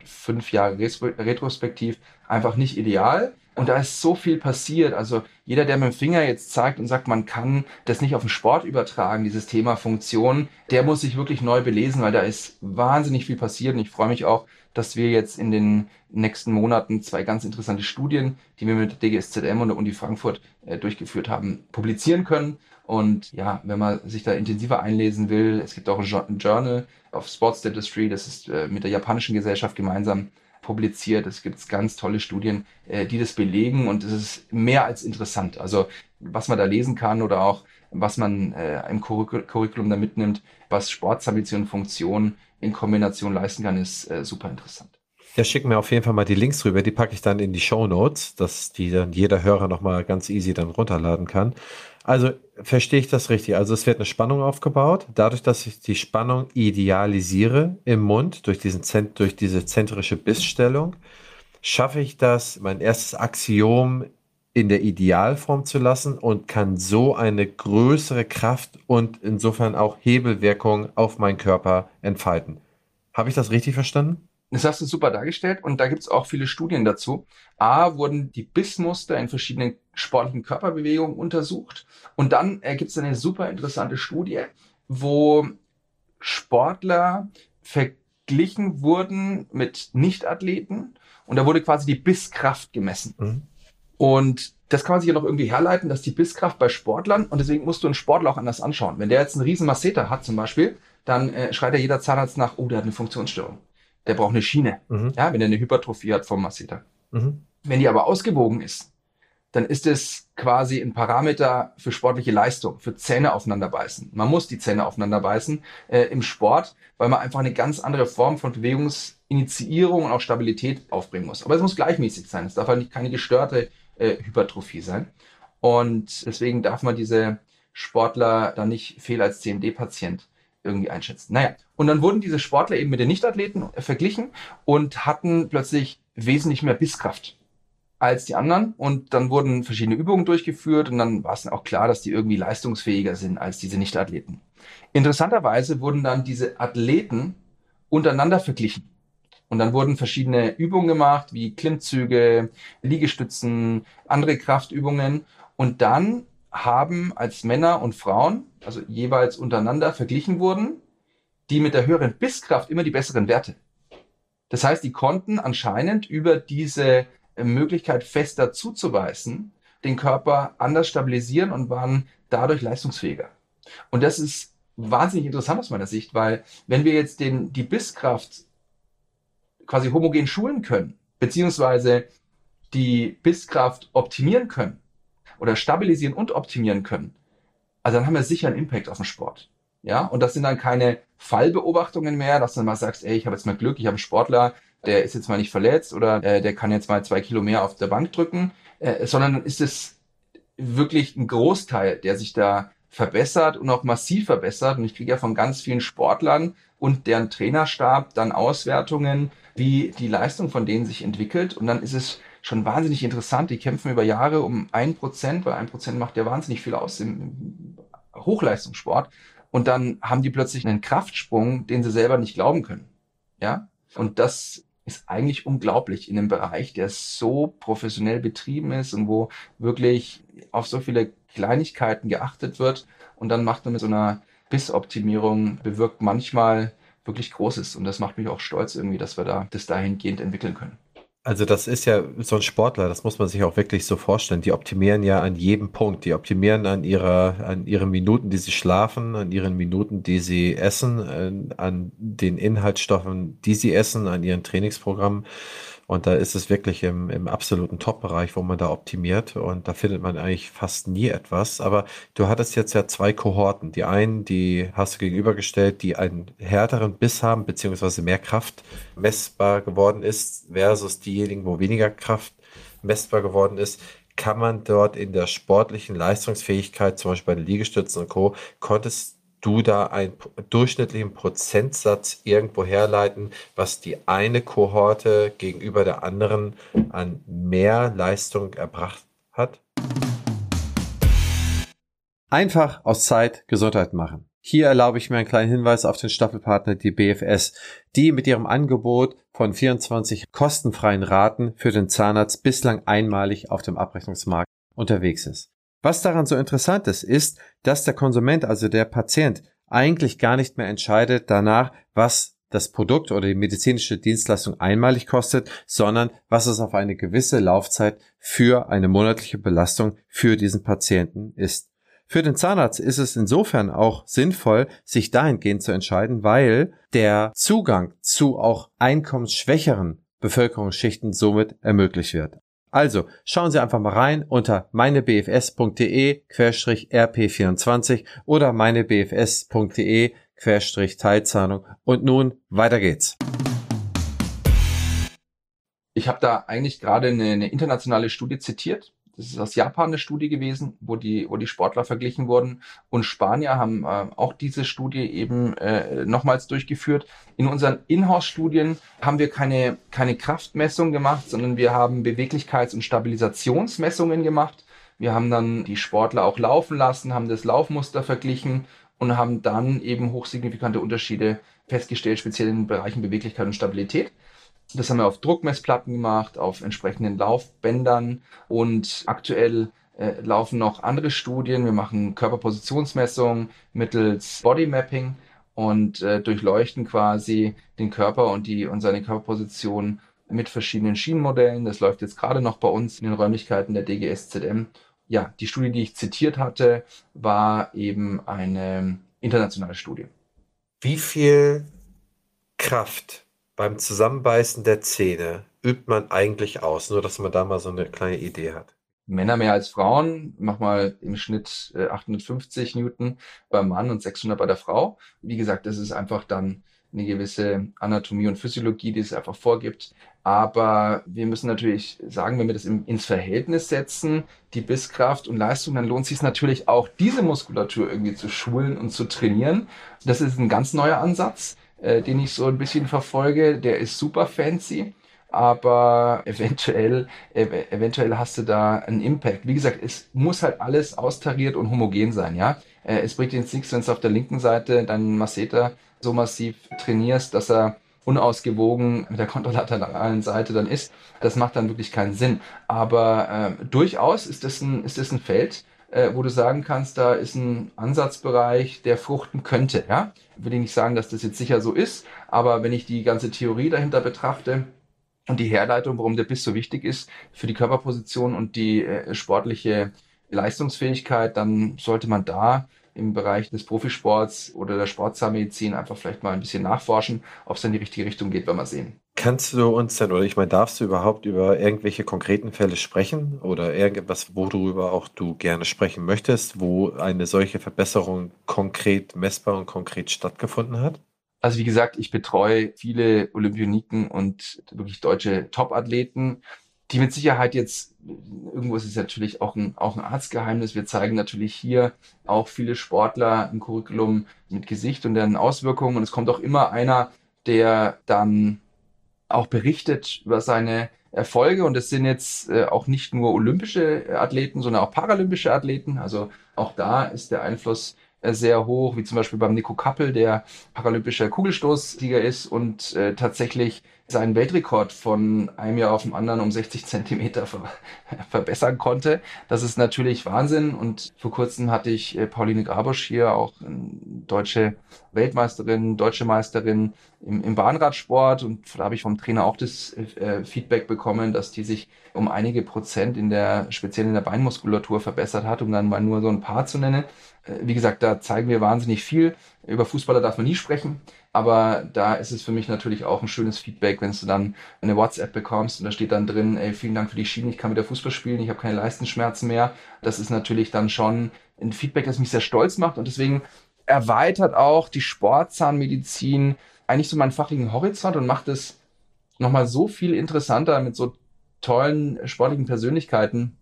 fünf Jahre retrospektiv, einfach nicht ideal. Und da ist so viel passiert. Also jeder, der mit dem Finger jetzt zeigt und sagt, man kann das nicht auf den Sport übertragen, dieses Thema Funktion, der muss sich wirklich neu belesen, weil da ist wahnsinnig viel passiert. Und ich freue mich auch, dass wir jetzt in den nächsten Monaten zwei ganz interessante Studien, die wir mit DGSZM und der Uni Frankfurt äh, durchgeführt haben, publizieren können. Und ja, wenn man sich da intensiver einlesen will, es gibt auch ein Journal of Sports Dentistry, das ist äh, mit der japanischen Gesellschaft gemeinsam publiziert. Es gibt ganz tolle Studien, äh, die das belegen und es ist mehr als interessant. Also was man da lesen kann oder auch was man äh, im Curriculum da mitnimmt, was Sportsambition und Funktion in Kombination leisten kann, ist äh, super interessant. Ja, schick mir auf jeden Fall mal die Links rüber. Die packe ich dann in die Show Notes, dass die dann jeder Hörer nochmal ganz easy dann runterladen kann. Also verstehe ich das richtig? Also es wird eine Spannung aufgebaut. Dadurch, dass ich die Spannung idealisiere im Mund durch, diesen, durch diese zentrische Bissstellung, schaffe ich das, mein erstes Axiom in der Idealform zu lassen und kann so eine größere Kraft und insofern auch Hebelwirkung auf meinen Körper entfalten. Habe ich das richtig verstanden? Das hast du super dargestellt und da gibt es auch viele Studien dazu. A, wurden die Bissmuster in verschiedenen sportlichen Körperbewegungen untersucht und dann äh, gibt es eine super interessante Studie, wo Sportler verglichen wurden mit Nichtathleten und da wurde quasi die Bisskraft gemessen. Mhm. Und das kann man sich ja noch irgendwie herleiten, dass die Bisskraft bei Sportlern, und deswegen musst du einen Sportler auch anders anschauen. Wenn der jetzt einen riesen Masseter hat zum Beispiel, dann äh, schreit er jeder Zahnarzt nach, oh, der hat eine Funktionsstörung der braucht eine Schiene. Mhm. Ja, wenn er eine Hypertrophie hat vom Masseter. Mhm. Wenn die aber ausgewogen ist, dann ist es quasi ein Parameter für sportliche Leistung, für Zähne aufeinander beißen. Man muss die Zähne aufeinander beißen äh, im Sport, weil man einfach eine ganz andere Form von Bewegungsinitiierung und auch Stabilität aufbringen muss. Aber es muss gleichmäßig sein. Es darf halt nicht keine gestörte äh, Hypertrophie sein. Und deswegen darf man diese Sportler dann nicht fehl als CMD-Patient irgendwie einschätzen. Naja, und dann wurden diese Sportler eben mit den Nichtathleten verglichen und hatten plötzlich wesentlich mehr Bisskraft als die anderen. Und dann wurden verschiedene Übungen durchgeführt und dann war es auch klar, dass die irgendwie leistungsfähiger sind als diese Nichtathleten. Interessanterweise wurden dann diese Athleten untereinander verglichen. Und dann wurden verschiedene Übungen gemacht, wie Klimmzüge, Liegestützen, andere Kraftübungen. Und dann haben als Männer und Frauen, also jeweils untereinander verglichen wurden, die mit der höheren Bisskraft immer die besseren Werte. Das heißt, die konnten anscheinend über diese äh, Möglichkeit fester zuzuweisen, den Körper anders stabilisieren und waren dadurch leistungsfähiger. Und das ist wahnsinnig interessant aus meiner Sicht, weil wenn wir jetzt den, die Bisskraft quasi homogen schulen können, beziehungsweise die Bisskraft optimieren können, oder stabilisieren und optimieren können, also dann haben wir sicher einen Impact auf den Sport. Ja, und das sind dann keine Fallbeobachtungen mehr, dass du dann mal sagst, ey, ich habe jetzt mal Glück, ich habe einen Sportler, der ist jetzt mal nicht verletzt oder äh, der kann jetzt mal zwei Kilo mehr auf der Bank drücken, äh, sondern dann ist es wirklich ein Großteil, der sich da verbessert und auch massiv verbessert. Und ich kriege ja von ganz vielen Sportlern und deren Trainerstab dann Auswertungen, wie die Leistung von denen sich entwickelt. Und dann ist es schon wahnsinnig interessant. Die kämpfen über Jahre um ein Prozent, weil ein Prozent macht ja wahnsinnig viel aus im Hochleistungssport. Und dann haben die plötzlich einen Kraftsprung, den sie selber nicht glauben können. Ja. Und das ist eigentlich unglaublich in einem Bereich, der so professionell betrieben ist und wo wirklich auf so viele Kleinigkeiten geachtet wird. Und dann macht man mit so einer Bissoptimierung bewirkt manchmal wirklich Großes. Und das macht mich auch stolz irgendwie, dass wir da das dahingehend entwickeln können. Also das ist ja so ein Sportler, das muss man sich auch wirklich so vorstellen. Die optimieren ja an jedem Punkt. Die optimieren an ihrer, an ihren Minuten, die sie schlafen, an ihren Minuten, die sie essen, an den Inhaltsstoffen, die sie essen, an ihren Trainingsprogrammen. Und da ist es wirklich im, im absoluten Top-Bereich, wo man da optimiert. Und da findet man eigentlich fast nie etwas. Aber du hattest jetzt ja zwei Kohorten. Die einen, die hast du gegenübergestellt, die einen härteren Biss haben, beziehungsweise mehr Kraft messbar geworden ist, versus diejenigen, wo weniger Kraft messbar geworden ist kann man dort in der sportlichen Leistungsfähigkeit, zum Beispiel bei den Liegestützen und Co., konntest du da einen durchschnittlichen Prozentsatz irgendwo herleiten, was die eine Kohorte gegenüber der anderen an mehr Leistung erbracht hat? Einfach aus Zeit Gesundheit machen. Hier erlaube ich mir einen kleinen Hinweis auf den Staffelpartner, die BFS, die mit ihrem Angebot von 24 kostenfreien Raten für den Zahnarzt bislang einmalig auf dem Abrechnungsmarkt unterwegs ist. Was daran so interessant ist, ist, dass der Konsument, also der Patient, eigentlich gar nicht mehr entscheidet danach, was das Produkt oder die medizinische Dienstleistung einmalig kostet, sondern was es auf eine gewisse Laufzeit für eine monatliche Belastung für diesen Patienten ist. Für den Zahnarzt ist es insofern auch sinnvoll, sich dahingehend zu entscheiden, weil der Zugang zu auch einkommensschwächeren Bevölkerungsschichten somit ermöglicht wird. Also schauen Sie einfach mal rein unter meinebfs.de-rp24 oder meinebfs.de-teilzahlung und nun weiter geht's. Ich habe da eigentlich gerade eine, eine internationale Studie zitiert. Das ist aus Japan eine Studie gewesen, wo die, wo die Sportler verglichen wurden. Und Spanier haben äh, auch diese Studie eben äh, nochmals durchgeführt. In unseren Inhouse-Studien haben wir keine, keine Kraftmessung gemacht, sondern wir haben Beweglichkeits- und Stabilisationsmessungen gemacht. Wir haben dann die Sportler auch laufen lassen, haben das Laufmuster verglichen und haben dann eben hochsignifikante Unterschiede festgestellt, speziell in den Bereichen Beweglichkeit und Stabilität. Das haben wir auf Druckmessplatten gemacht, auf entsprechenden Laufbändern und aktuell äh, laufen noch andere Studien. Wir machen Körperpositionsmessungen mittels Bodymapping und äh, durchleuchten quasi den Körper und die und seine Körperposition mit verschiedenen Schienenmodellen. Das läuft jetzt gerade noch bei uns in den Räumlichkeiten der DGSZM. Ja, die Studie, die ich zitiert hatte, war eben eine internationale Studie. Wie viel Kraft beim Zusammenbeißen der Zähne übt man eigentlich aus? Nur, dass man da mal so eine kleine Idee hat. Männer mehr als Frauen, mach mal im Schnitt 850 äh, Newton beim Mann und 600 bei der Frau. Wie gesagt, das ist einfach dann eine gewisse Anatomie und Physiologie, die es einfach vorgibt. Aber wir müssen natürlich sagen, wenn wir das ins Verhältnis setzen, die Bisskraft und Leistung, dann lohnt es sich natürlich auch, diese Muskulatur irgendwie zu schulen und zu trainieren. Das ist ein ganz neuer Ansatz äh, den ich so ein bisschen verfolge, der ist super fancy, aber eventuell, ev eventuell hast du da einen Impact. Wie gesagt, es muss halt alles austariert und homogen sein, ja. Äh, es bringt jetzt nichts, wenn du auf der linken Seite deinen Masseter so massiv trainierst, dass er unausgewogen mit der kontralateralen Seite dann ist. Das macht dann wirklich keinen Sinn. Aber äh, durchaus ist das ein, ist das ein Feld, äh, wo du sagen kannst, da ist ein Ansatzbereich, der fruchten könnte. Ja? Will ich nicht sagen, dass das jetzt sicher so ist, aber wenn ich die ganze Theorie dahinter betrachte, und die Herleitung, warum der Biss so wichtig ist für die Körperposition und die äh, sportliche Leistungsfähigkeit, dann sollte man da im Bereich des Profisports oder der Sportzahnmedizin einfach vielleicht mal ein bisschen nachforschen, ob es in die richtige Richtung geht, werden wir sehen. Kannst du uns denn, oder ich meine, darfst du überhaupt über irgendwelche konkreten Fälle sprechen oder irgendetwas, worüber auch du gerne sprechen möchtest, wo eine solche Verbesserung konkret messbar und konkret stattgefunden hat? Also wie gesagt, ich betreue viele Olympioniken und wirklich deutsche Top-Athleten die mit Sicherheit jetzt, irgendwo ist es natürlich auch ein, auch ein Arztgeheimnis. Wir zeigen natürlich hier auch viele Sportler im Curriculum mit Gesicht und deren Auswirkungen. Und es kommt auch immer einer, der dann auch berichtet über seine Erfolge. Und es sind jetzt äh, auch nicht nur olympische Athleten, sondern auch paralympische Athleten. Also auch da ist der Einfluss äh, sehr hoch, wie zum Beispiel beim Nico Kappel, der paralympischer Kugelstoßsieger ist und äh, tatsächlich seinen Weltrekord von einem Jahr auf dem anderen um 60 Zentimeter ver verbessern konnte. Das ist natürlich Wahnsinn. Und vor kurzem hatte ich äh, Pauline Grabosch hier, auch deutsche Weltmeisterin, deutsche Meisterin im, im Bahnradsport. Und da habe ich vom Trainer auch das äh, Feedback bekommen, dass die sich um einige Prozent in der, speziell in der Beinmuskulatur verbessert hat, um dann mal nur so ein paar zu nennen. Äh, wie gesagt, da zeigen wir wahnsinnig viel. Über Fußballer darf man nie sprechen, aber da ist es für mich natürlich auch ein schönes Feedback, wenn du dann eine WhatsApp bekommst und da steht dann drin, ey, vielen Dank für die Schiene, ich kann wieder Fußball spielen, ich habe keine Leistenschmerzen mehr. Das ist natürlich dann schon ein Feedback, das mich sehr stolz macht und deswegen erweitert auch die Sportzahnmedizin eigentlich so meinen fachlichen Horizont und macht es nochmal so viel interessanter mit so tollen sportlichen Persönlichkeiten,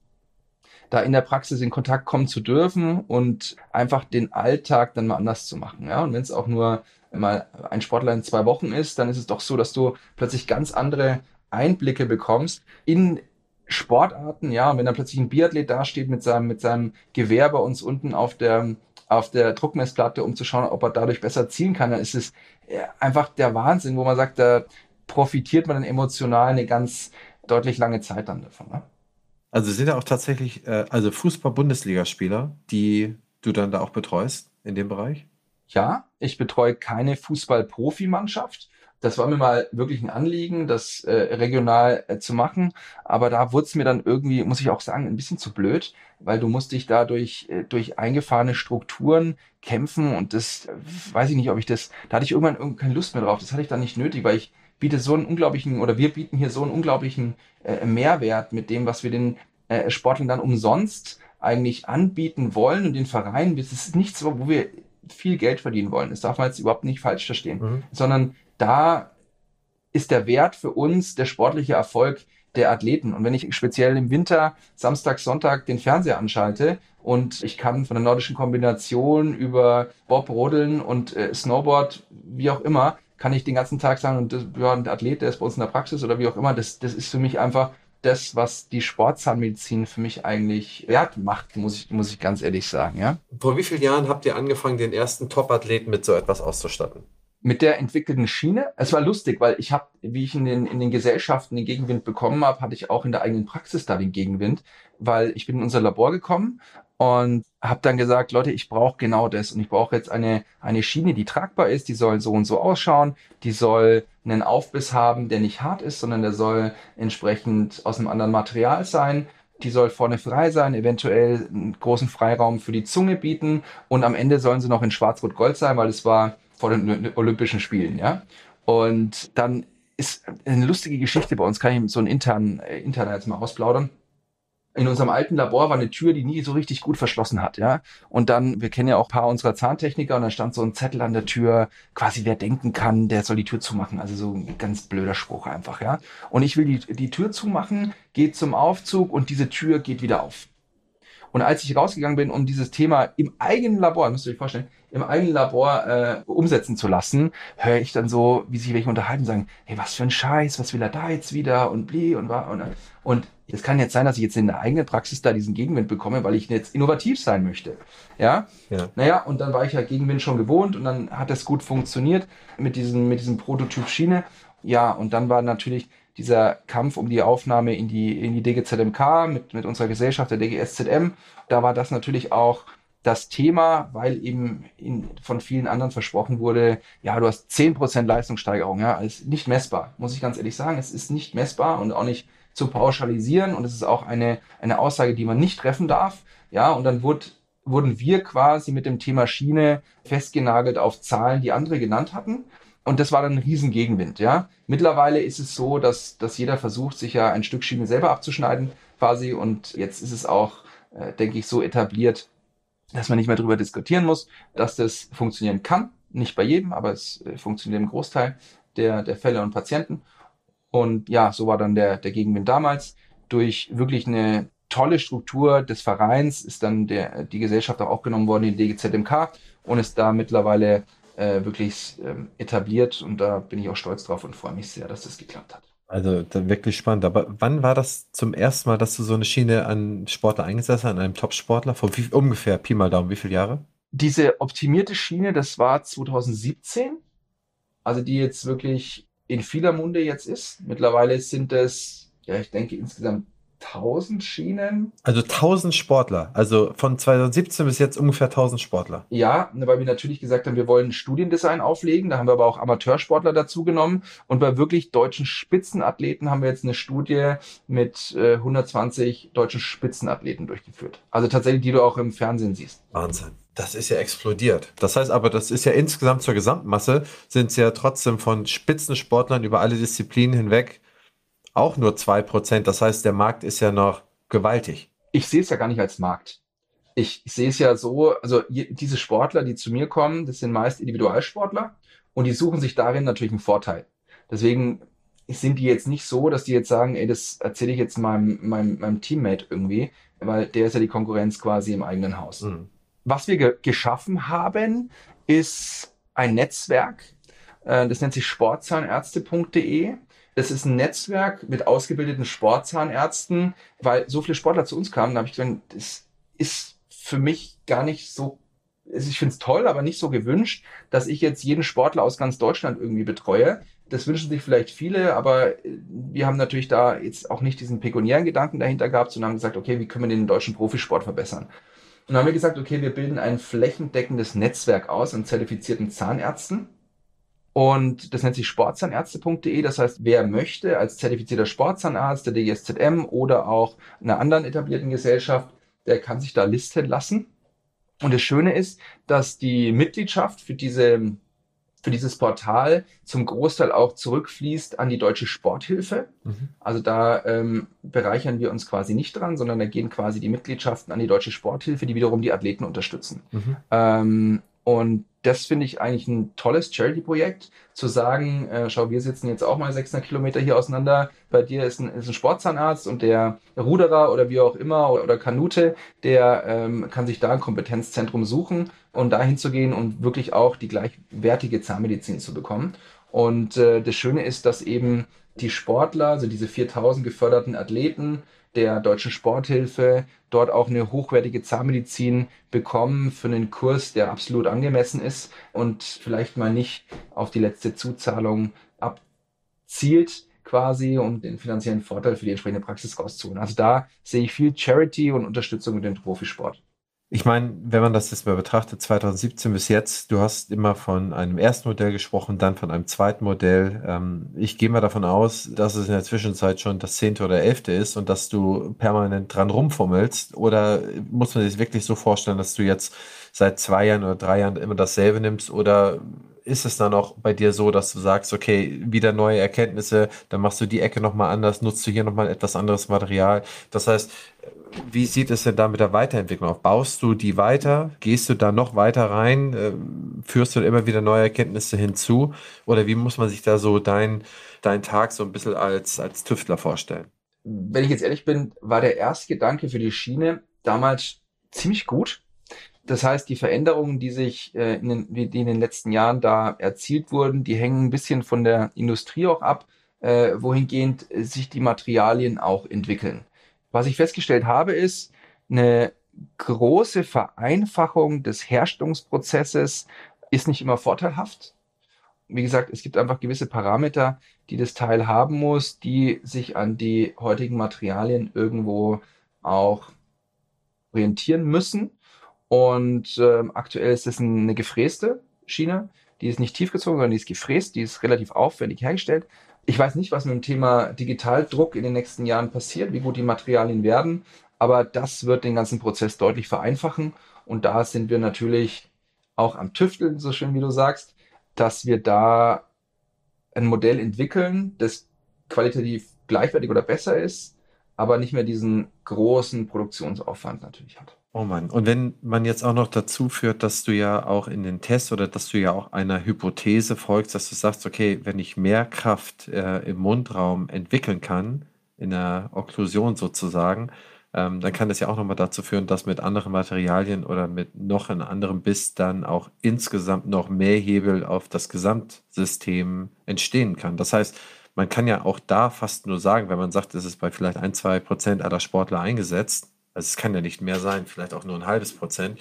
da in der Praxis in Kontakt kommen zu dürfen und einfach den Alltag dann mal anders zu machen. Ja? Und wenn es auch nur mal ein Sportler in zwei Wochen ist, dann ist es doch so, dass du plötzlich ganz andere Einblicke bekommst in Sportarten, ja, und wenn dann plötzlich ein Biathlet dasteht mit seinem, mit seinem Gewehr bei uns unten auf der, auf der Druckmessplatte, um zu schauen, ob er dadurch besser zielen kann, dann ist es äh, einfach der Wahnsinn, wo man sagt, da profitiert man dann emotional eine ganz deutlich lange Zeit dann davon. Ne? Also sind ja auch tatsächlich, äh, also Fußball-Bundesligaspieler, die du dann da auch betreust in dem Bereich? Ja, ich betreue keine Fußball-Profimannschaft. Das war mir mal wirklich ein Anliegen, das äh, regional äh, zu machen. Aber da wurde es mir dann irgendwie, muss ich auch sagen, ein bisschen zu blöd, weil du musst dich da durch, äh, durch eingefahrene Strukturen kämpfen und das äh, weiß ich nicht, ob ich das, da hatte ich irgendwann keine Lust mehr drauf. Das hatte ich dann nicht nötig, weil ich biete so einen unglaublichen, oder wir bieten hier so einen unglaublichen äh, Mehrwert mit dem, was wir den äh, Sportlern dann umsonst eigentlich anbieten wollen und den Vereinen. Das ist nichts, wo wir viel Geld verdienen wollen. Das darf man jetzt überhaupt nicht falsch verstehen, mhm. sondern da ist der Wert für uns, der sportliche Erfolg, der Athleten. Und wenn ich speziell im Winter Samstag, Sonntag den Fernseher anschalte und ich kann von der nordischen Kombination über Bob, Rodeln und äh, Snowboard, wie auch immer, kann ich den ganzen Tag sagen, und das, ja, ein Athlet, der ist bei uns in der Praxis oder wie auch immer, das, das ist für mich einfach das, was die Sportzahnmedizin für mich eigentlich wert macht, muss ich, muss ich ganz ehrlich sagen, ja. Vor wie vielen Jahren habt ihr angefangen, den ersten Top-Athleten mit so etwas auszustatten? Mit der entwickelten Schiene. Es war lustig, weil ich habe, wie ich in den, in den Gesellschaften den Gegenwind bekommen habe, hatte ich auch in der eigenen Praxis da den Gegenwind, weil ich bin in unser Labor gekommen und habe dann gesagt, Leute, ich brauche genau das und ich brauche jetzt eine, eine Schiene, die tragbar ist, die soll so und so ausschauen, die soll einen Aufbiss haben, der nicht hart ist, sondern der soll entsprechend aus einem anderen Material sein. Die soll vorne frei sein, eventuell einen großen Freiraum für die Zunge bieten und am Ende sollen sie noch in Schwarz-Rot-Gold sein, weil es war vor den Olympischen Spielen, ja. Und dann ist eine lustige Geschichte bei uns, kann ich so einen internen, äh, interner jetzt mal ausplaudern. In unserem alten Labor war eine Tür, die nie so richtig gut verschlossen hat, ja. Und dann, wir kennen ja auch ein paar unserer Zahntechniker und da stand so ein Zettel an der Tür, quasi wer denken kann, der soll die Tür zumachen. Also so ein ganz blöder Spruch einfach, ja. Und ich will die, die Tür zumachen, geht zum Aufzug und diese Tür geht wieder auf. Und als ich rausgegangen bin, um dieses Thema im eigenen Labor, müsst ihr euch vorstellen, im eigenen Labor äh, umsetzen zu lassen, höre ich dann so, wie sich welche unterhalten, sagen, hey, was für ein Scheiß, was will er da jetzt wieder und blie und war und und es kann jetzt sein, dass ich jetzt in der eigenen Praxis da diesen Gegenwind bekomme, weil ich jetzt innovativ sein möchte. Ja? ja. Naja, und dann war ich ja Gegenwind schon gewohnt und dann hat es gut funktioniert mit diesem, mit diesem Prototyp Schiene. Ja, und dann war natürlich dieser Kampf um die Aufnahme in die, in die DGZMK mit, mit unserer Gesellschaft, der DGSZM. Da war das natürlich auch das Thema, weil eben in, von vielen anderen versprochen wurde, ja, du hast zehn Prozent Leistungssteigerung, ja, alles nicht messbar, muss ich ganz ehrlich sagen. Es ist nicht messbar und auch nicht zu pauschalisieren und es ist auch eine, eine Aussage, die man nicht treffen darf, ja, und dann wurde, wurden wir quasi mit dem Thema Schiene festgenagelt auf Zahlen, die andere genannt hatten. Und das war dann ein Riesengegenwind, ja. Mittlerweile ist es so, dass, dass jeder versucht, sich ja ein Stück Schiene selber abzuschneiden, quasi. Und jetzt ist es auch, äh, denke ich, so etabliert, dass man nicht mehr darüber diskutieren muss, dass das funktionieren kann. Nicht bei jedem, aber es äh, funktioniert im Großteil der, der Fälle und Patienten. Und ja, so war dann der, der Gegenwind damals. Durch wirklich eine tolle Struktur des Vereins ist dann der, die Gesellschaft auch aufgenommen worden in DGZMK und ist da mittlerweile äh, wirklich ähm, etabliert. Und da bin ich auch stolz drauf und freue mich sehr, dass das geklappt hat. Also wirklich spannend. Aber wann war das zum ersten Mal, dass du so eine Schiene an Sportler eingesetzt hast, an einem Top-Sportler? Vor wie, ungefähr, Pi mal Daumen, wie viele Jahre? Diese optimierte Schiene, das war 2017. Also die jetzt wirklich in vieler Munde jetzt ist. Mittlerweile sind es, ja, ich denke insgesamt 1000 Schienen. Also 1000 Sportler. Also von 2017 bis jetzt ungefähr 1000 Sportler. Ja, weil wir natürlich gesagt haben, wir wollen Studiendesign auflegen. Da haben wir aber auch Amateursportler dazu genommen. Und bei wirklich deutschen Spitzenathleten haben wir jetzt eine Studie mit äh, 120 deutschen Spitzenathleten durchgeführt. Also tatsächlich, die du auch im Fernsehen siehst. Wahnsinn. Das ist ja explodiert. Das heißt aber, das ist ja insgesamt zur Gesamtmasse, sind es ja trotzdem von Spitzensportlern über alle Disziplinen hinweg auch nur 2%. Das heißt, der Markt ist ja noch gewaltig. Ich sehe es ja gar nicht als Markt. Ich, ich sehe es ja so, also diese Sportler, die zu mir kommen, das sind meist Individualsportler und die suchen sich darin natürlich einen Vorteil. Deswegen sind die jetzt nicht so, dass die jetzt sagen, ey, das erzähle ich jetzt meinem, meinem, meinem Teammate irgendwie, weil der ist ja die Konkurrenz quasi im eigenen Haus. Mhm. Was wir ge geschaffen haben, ist ein Netzwerk, äh, das nennt sich sportzahnärzte.de. Das ist ein Netzwerk mit ausgebildeten Sportzahnärzten, weil so viele Sportler zu uns kamen, da habe ich gesagt, das ist für mich gar nicht so, ich finde es toll, aber nicht so gewünscht, dass ich jetzt jeden Sportler aus ganz Deutschland irgendwie betreue. Das wünschen sich vielleicht viele, aber wir haben natürlich da jetzt auch nicht diesen pekuniären Gedanken dahinter gehabt, sondern haben gesagt, okay, wie können wir den deutschen Profisport verbessern? Und dann haben wir gesagt, okay, wir bilden ein flächendeckendes Netzwerk aus an zertifizierten Zahnärzten und das nennt sich sportzahnärzte.de. Das heißt, wer möchte als zertifizierter Sportzahnarzt der DGSZM oder auch einer anderen etablierten Gesellschaft, der kann sich da listen lassen. Und das Schöne ist, dass die Mitgliedschaft für diese für dieses Portal zum Großteil auch zurückfließt an die deutsche Sporthilfe. Mhm. Also da ähm, bereichern wir uns quasi nicht dran, sondern da gehen quasi die Mitgliedschaften an die deutsche Sporthilfe, die wiederum die Athleten unterstützen. Mhm. Ähm, Und das finde ich eigentlich ein tolles Charity-Projekt, zu sagen, äh, schau, wir sitzen jetzt auch mal 600 Kilometer hier auseinander, bei dir ist ein, ist ein Sportzahnarzt und der Ruderer oder wie auch immer oder, oder Kanute, der ähm, kann sich da ein Kompetenzzentrum suchen und da hinzugehen und wirklich auch die gleichwertige Zahnmedizin zu bekommen. Und äh, das Schöne ist, dass eben die Sportler, also diese 4000 geförderten Athleten, der Deutschen Sporthilfe dort auch eine hochwertige Zahnmedizin bekommen für einen Kurs, der absolut angemessen ist und vielleicht mal nicht auf die letzte Zuzahlung abzielt quasi, um den finanziellen Vorteil für die entsprechende Praxis rauszuholen. Also da sehe ich viel Charity und Unterstützung mit dem Profisport. Ich meine, wenn man das jetzt mal betrachtet, 2017 bis jetzt, du hast immer von einem ersten Modell gesprochen, dann von einem zweiten Modell. Ähm, ich gehe mal davon aus, dass es in der Zwischenzeit schon das zehnte oder elfte ist und dass du permanent dran rumfummelst. Oder muss man sich wirklich so vorstellen, dass du jetzt seit zwei Jahren oder drei Jahren immer dasselbe nimmst? Oder ist es dann auch bei dir so, dass du sagst, okay, wieder neue Erkenntnisse, dann machst du die Ecke nochmal anders, nutzt du hier nochmal etwas anderes Material? Das heißt, wie sieht es denn da mit der Weiterentwicklung auf? Baust du die weiter? Gehst du da noch weiter rein? Ähm, führst du immer wieder neue Erkenntnisse hinzu? Oder wie muss man sich da so dein, dein Tag so ein bisschen als, als Tüftler vorstellen? Wenn ich jetzt ehrlich bin, war der erste Gedanke für die Schiene damals ziemlich gut. Das heißt, die Veränderungen, die sich äh, in, den, die in den letzten Jahren da erzielt wurden, die hängen ein bisschen von der Industrie auch ab, äh, wohingehend sich die Materialien auch entwickeln. Was ich festgestellt habe, ist eine große Vereinfachung des Herstellungsprozesses ist nicht immer vorteilhaft. Wie gesagt, es gibt einfach gewisse Parameter, die das Teil haben muss, die sich an die heutigen Materialien irgendwo auch orientieren müssen. Und äh, aktuell ist es eine gefräste Schiene. Die ist nicht tiefgezogen, sondern die ist gefräst, die ist relativ aufwendig hergestellt. Ich weiß nicht, was mit dem Thema Digitaldruck in den nächsten Jahren passiert, wie gut die Materialien werden, aber das wird den ganzen Prozess deutlich vereinfachen. Und da sind wir natürlich auch am Tüfteln, so schön wie du sagst, dass wir da ein Modell entwickeln, das qualitativ gleichwertig oder besser ist, aber nicht mehr diesen großen Produktionsaufwand natürlich hat. Oh Mann. Und wenn man jetzt auch noch dazu führt, dass du ja auch in den Tests oder dass du ja auch einer Hypothese folgst, dass du sagst, okay, wenn ich mehr Kraft äh, im Mundraum entwickeln kann, in der Okklusion sozusagen, ähm, dann kann das ja auch nochmal dazu führen, dass mit anderen Materialien oder mit noch einem anderen Biss dann auch insgesamt noch mehr Hebel auf das Gesamtsystem entstehen kann. Das heißt, man kann ja auch da fast nur sagen, wenn man sagt, es ist bei vielleicht ein, zwei Prozent aller Sportler eingesetzt, also es kann ja nicht mehr sein, vielleicht auch nur ein halbes Prozent,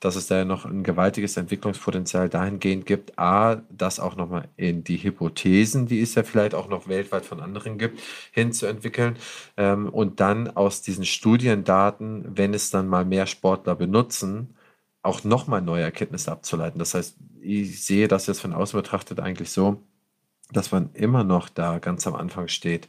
dass es da ja noch ein gewaltiges Entwicklungspotenzial dahingehend gibt, a, das auch nochmal in die Hypothesen, die es ja vielleicht auch noch weltweit von anderen gibt, hinzuentwickeln ähm, und dann aus diesen Studiendaten, wenn es dann mal mehr Sportler benutzen, auch nochmal neue Erkenntnisse abzuleiten. Das heißt, ich sehe das jetzt von außen betrachtet eigentlich so, dass man immer noch da ganz am Anfang steht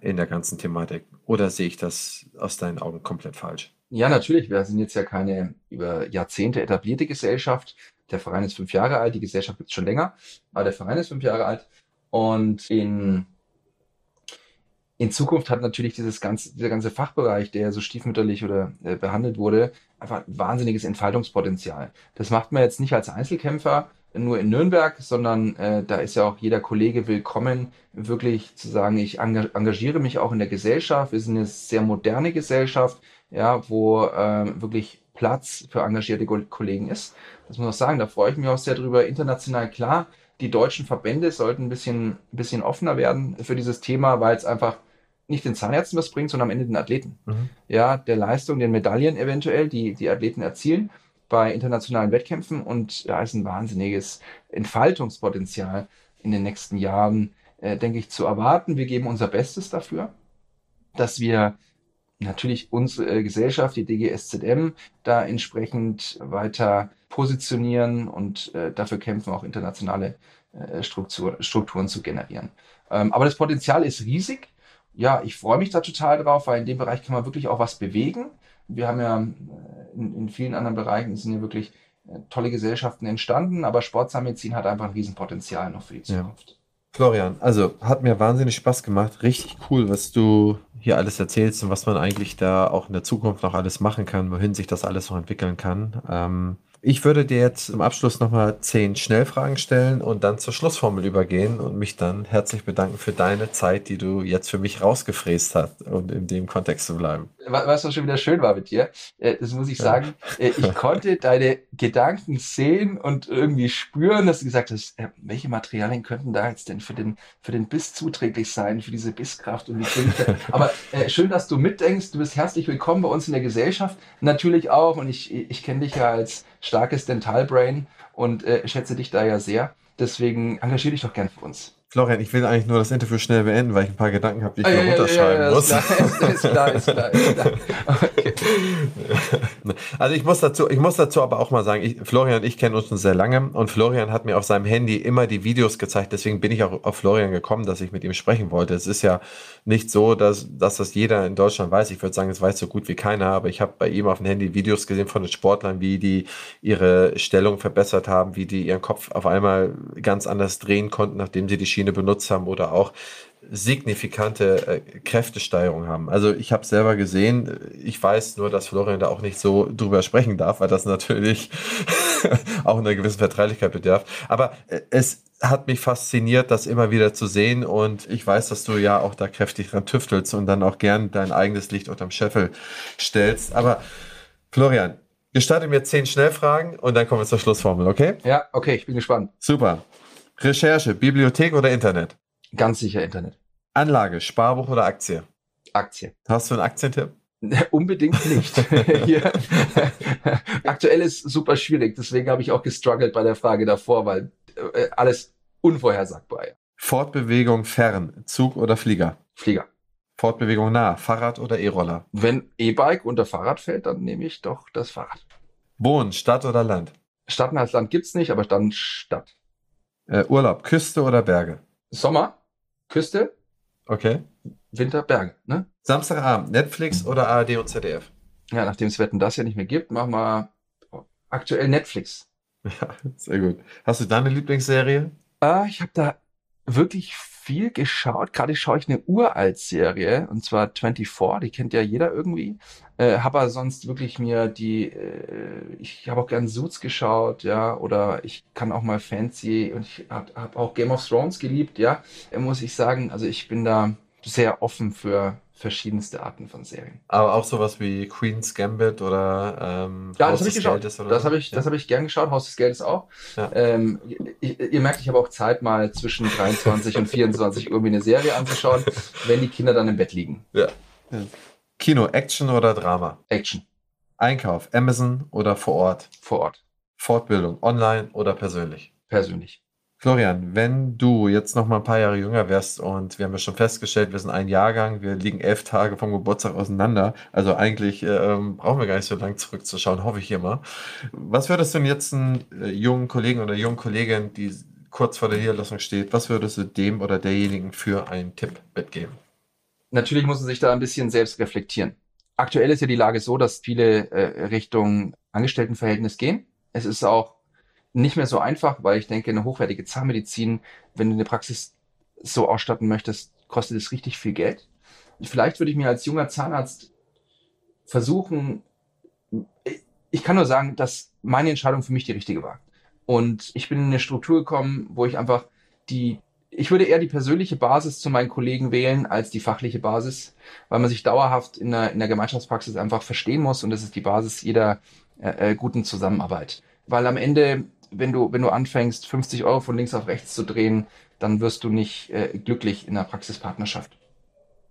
in der ganzen Thematik. Oder sehe ich das aus deinen Augen komplett falsch? Ja, natürlich. Wir sind jetzt ja keine über Jahrzehnte etablierte Gesellschaft. Der Verein ist fünf Jahre alt, die Gesellschaft gibt es schon länger, aber der Verein ist fünf Jahre alt. Und in, in Zukunft hat natürlich dieses ganze, dieser ganze Fachbereich, der so stiefmütterlich oder äh, behandelt wurde, einfach ein wahnsinniges Entfaltungspotenzial. Das macht man jetzt nicht als Einzelkämpfer, nur in Nürnberg, sondern äh, da ist ja auch jeder Kollege willkommen, wirklich zu sagen, ich engagiere mich auch in der Gesellschaft. Wir sind eine sehr moderne Gesellschaft, ja, wo äh, wirklich Platz für engagierte Kollegen ist. Das muss ich sagen, da freue ich mich auch sehr drüber. International klar, die deutschen Verbände sollten ein bisschen, ein bisschen offener werden für dieses Thema, weil es einfach nicht den Zahnärzten was bringt, sondern am Ende den Athleten. Mhm. Ja, der Leistung, den Medaillen eventuell, die die Athleten erzielen bei internationalen Wettkämpfen und da ist ein wahnsinniges Entfaltungspotenzial in den nächsten Jahren, äh, denke ich, zu erwarten. Wir geben unser Bestes dafür, dass wir natürlich unsere Gesellschaft, die DGSZM, da entsprechend weiter positionieren und äh, dafür kämpfen, auch internationale äh, Struktur, Strukturen zu generieren. Ähm, aber das Potenzial ist riesig. Ja, ich freue mich da total drauf, weil in dem Bereich kann man wirklich auch was bewegen. Wir haben ja äh, in, in vielen anderen Bereichen sind ja wirklich äh, tolle Gesellschaften entstanden, aber Sportzahnmedizin hat einfach ein Riesenpotenzial noch für die Zukunft. Ja. Florian, also hat mir wahnsinnig Spaß gemacht. Richtig cool, was du hier alles erzählst und was man eigentlich da auch in der Zukunft noch alles machen kann, wohin sich das alles noch entwickeln kann. Ähm, Ich würde dir jetzt zum Abschluss nochmal zehn Schnellfragen stellen und dann zur Schlussformel übergehen und mich dann herzlich bedanken für deine Zeit, die du jetzt für mich rausgefräst hast und in dem Kontext zu bleiben. Was auch schon wieder schön war mit dir, äh, das muss ich sagen, äh, ich konnte deine Gedanken sehen und irgendwie spüren, dass du gesagt hast, äh, welche Materialien könnten da jetzt denn für den, für den Biss zuträglich sein, für diese Bisskraft und die Fähigkeit. Aber schön, dass du mitdenkst, du bist herzlich willkommen bei uns in der Gesellschaft, natürlich auch und ich, ich kenne dich ja als starkes Dentalbrain und äh, schätze dich da ja sehr. Deswegen engagiere dich doch gern für uns. Florian, ich will eigentlich nur das Interview schnell beenden, weil ich ein paar Gedanken habe, die ich ah, ja, unterschreiben ja, ja, muss. Ist klar, ist klar, ist klar. Okay. Also ich muss dazu, ich muss dazu aber auch mal sagen, ich, Florian und ich kennen uns schon sehr lange und Florian hat mir auf seinem Handy immer die Videos gezeigt. Deswegen bin ich auch auf Florian gekommen, dass ich mit ihm sprechen wollte. Es ist ja nicht so, dass, dass das jeder in Deutschland weiß. Ich würde sagen, es weiß so gut wie keiner, aber ich habe bei ihm auf dem Handy Videos gesehen von den Sportlern, wie die ihre Stellung verbessert haben, wie die ihren Kopf auf einmal ganz anders drehen konnten, nachdem sie die Schiene benutzt haben oder auch signifikante äh, Kräftesteigerung haben. Also ich habe selber gesehen, ich weiß nur, dass Florian da auch nicht so drüber sprechen darf, weil das natürlich auch einer gewissen Verträglichkeit bedarf. Aber äh, es hat mich fasziniert, das immer wieder zu sehen und ich weiß, dass du ja auch da kräftig dran tüftelst und dann auch gern dein eigenes Licht unterm Scheffel stellst. Aber Florian, gestatte mir zehn Schnellfragen und dann kommen wir zur Schlussformel, okay? Ja, okay, ich bin gespannt. Super. Recherche, Bibliothek oder Internet? Ganz sicher Internet. Anlage, Sparbuch oder Aktie? Aktie. Hast du einen Aktientipp? Unbedingt nicht. Hier. Aktuell ist super schwierig, deswegen habe ich auch gestruggelt bei der Frage davor, weil äh, alles unvorhersagbar. Ja. Fortbewegung fern, Zug oder Flieger? Flieger. Fortbewegung nah, Fahrrad oder E-Roller? Wenn E-Bike unter Fahrrad fällt, dann nehme ich doch das Fahrrad. Wohnen, Stadt oder Land? Stadt als Land gibt's nicht, aber dann Stadt. Äh, Urlaub, Küste oder Berge? Sommer, Küste. Okay. Winter, Berge, ne? Samstagabend, Netflix oder ARD und ZDF? Ja, nachdem es Wetten das ja nicht mehr gibt, machen wir aktuell Netflix. Ja, sehr gut. Hast du deine Lieblingsserie? Äh, ich habe da wirklich viel geschaut. Gerade schaue ich eine Uralt-Serie, und zwar 24, die kennt ja jeder irgendwie. Äh, habe aber sonst wirklich mir die, äh, ich habe auch gern Suits geschaut, ja, oder ich kann auch mal Fancy und ich habe hab auch Game of Thrones geliebt, ja, muss ich sagen. Also ich bin da sehr offen für verschiedenste Arten von Serien. Aber auch sowas wie Queen's Gambit oder ähm, ja, Haus das des ich Geldes? Oder das habe ich, ja. das hab ich gern geschaut, Haus des Geldes auch. Ja. Ähm, ich, ihr merkt, ich habe auch Zeit, mal zwischen 23 und 24 irgendwie eine Serie anzuschauen, wenn die Kinder dann im Bett liegen. Ja. Kino, Action oder Drama? Action. Einkauf, Amazon oder vor Ort? Vor Ort. Fortbildung, online oder persönlich? Persönlich. Florian, wenn du jetzt noch mal ein paar Jahre jünger wärst und wir haben ja schon festgestellt, wir sind ein Jahrgang, wir liegen elf Tage vom Geburtstag auseinander, also eigentlich ähm, brauchen wir gar nicht so lange zurückzuschauen, hoffe ich immer. Was würdest du denn jetzt einen äh, jungen Kollegen oder jungen Kollegin, die kurz vor der Niederlassung steht, was würdest du dem oder derjenigen für einen Tipp mitgeben? Natürlich muss man sich da ein bisschen selbst reflektieren. Aktuell ist ja die Lage so, dass viele äh, Richtung Angestelltenverhältnis gehen. Es ist auch nicht mehr so einfach, weil ich denke, eine hochwertige Zahnmedizin, wenn du eine Praxis so ausstatten möchtest, kostet es richtig viel Geld. Vielleicht würde ich mir als junger Zahnarzt versuchen, ich kann nur sagen, dass meine Entscheidung für mich die richtige war. Und ich bin in eine Struktur gekommen, wo ich einfach die, ich würde eher die persönliche Basis zu meinen Kollegen wählen als die fachliche Basis, weil man sich dauerhaft in der, in der Gemeinschaftspraxis einfach verstehen muss und das ist die Basis jeder äh, äh guten Zusammenarbeit. Weil am Ende wenn du, wenn du anfängst, 50 Euro von links auf rechts zu drehen, dann wirst du nicht äh, glücklich in der Praxispartnerschaft.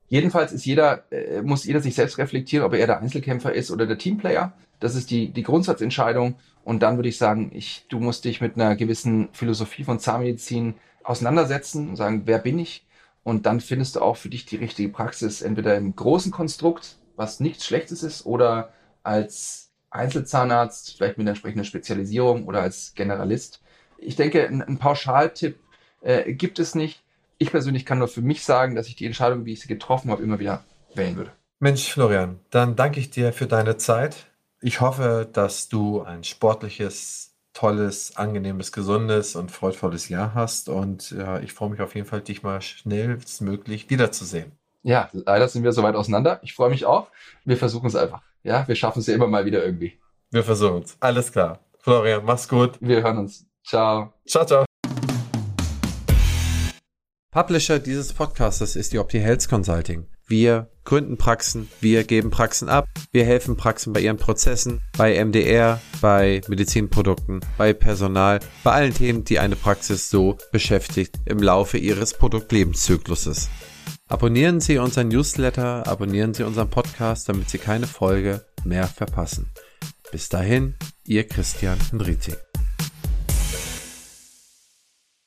Jedenfalls ist jeder, äh, muss jeder sich selbst reflektieren, ob er der Einzelkämpfer ist oder der Teamplayer. Das ist die, die Grundsatzentscheidung. Und dann würde ich sagen, ich, du musst dich mit einer gewissen Philosophie von Zahnmedizin auseinandersetzen und sagen, wer bin ich? Und dann findest du auch für dich die richtige Praxis, entweder im großen Konstrukt, was nichts Schlechtes ist, oder als Einzelzahnarzt, vielleicht mit einer entsprechenden Spezialisierung oder als Generalist. Ich denke, ein, Pauschaltipp äh, gibt es nicht. Ich persönlich kann nur für mich sagen, dass ich die Entscheidung, wie ich sie getroffen habe, immer wieder wählen würde. Mensch, Florian, dann danke ich dir für deine Zeit. Ich hoffe, dass du ein sportliches, tolles, angenehmes, gesundes und freudvolles Jahr hast. Und ja, ich freue mich auf jeden Fall, dich mal schnellstmöglich wiederzusehen. Ja, leider sind wir so weit auseinander. Ich freue mich auch. Wir versuchen es einfach. Ja, wir schaffen es ja immer mal wieder irgendwie. Wir versuchen es. Alles klar. Florian, mach's gut. Wir hören uns. Ciao. Ciao, ciao. Publisher dieses Podcastes ist die Opti Health Consulting. Wir gründen Praxen, wir geben Praxen ab, wir helfen Praxen bei ihren Prozessen, bei MDR, bei Medizinprodukten, bei Personal, bei allen Themen, die eine Praxis so beschäftigt im Laufe ihres Produktlebenszykluses. Abonnieren Sie unseren Newsletter, abonnieren Sie unseren Podcast, damit Sie keine Folge mehr verpassen. Bis dahin, Ihr Christian Henrizi.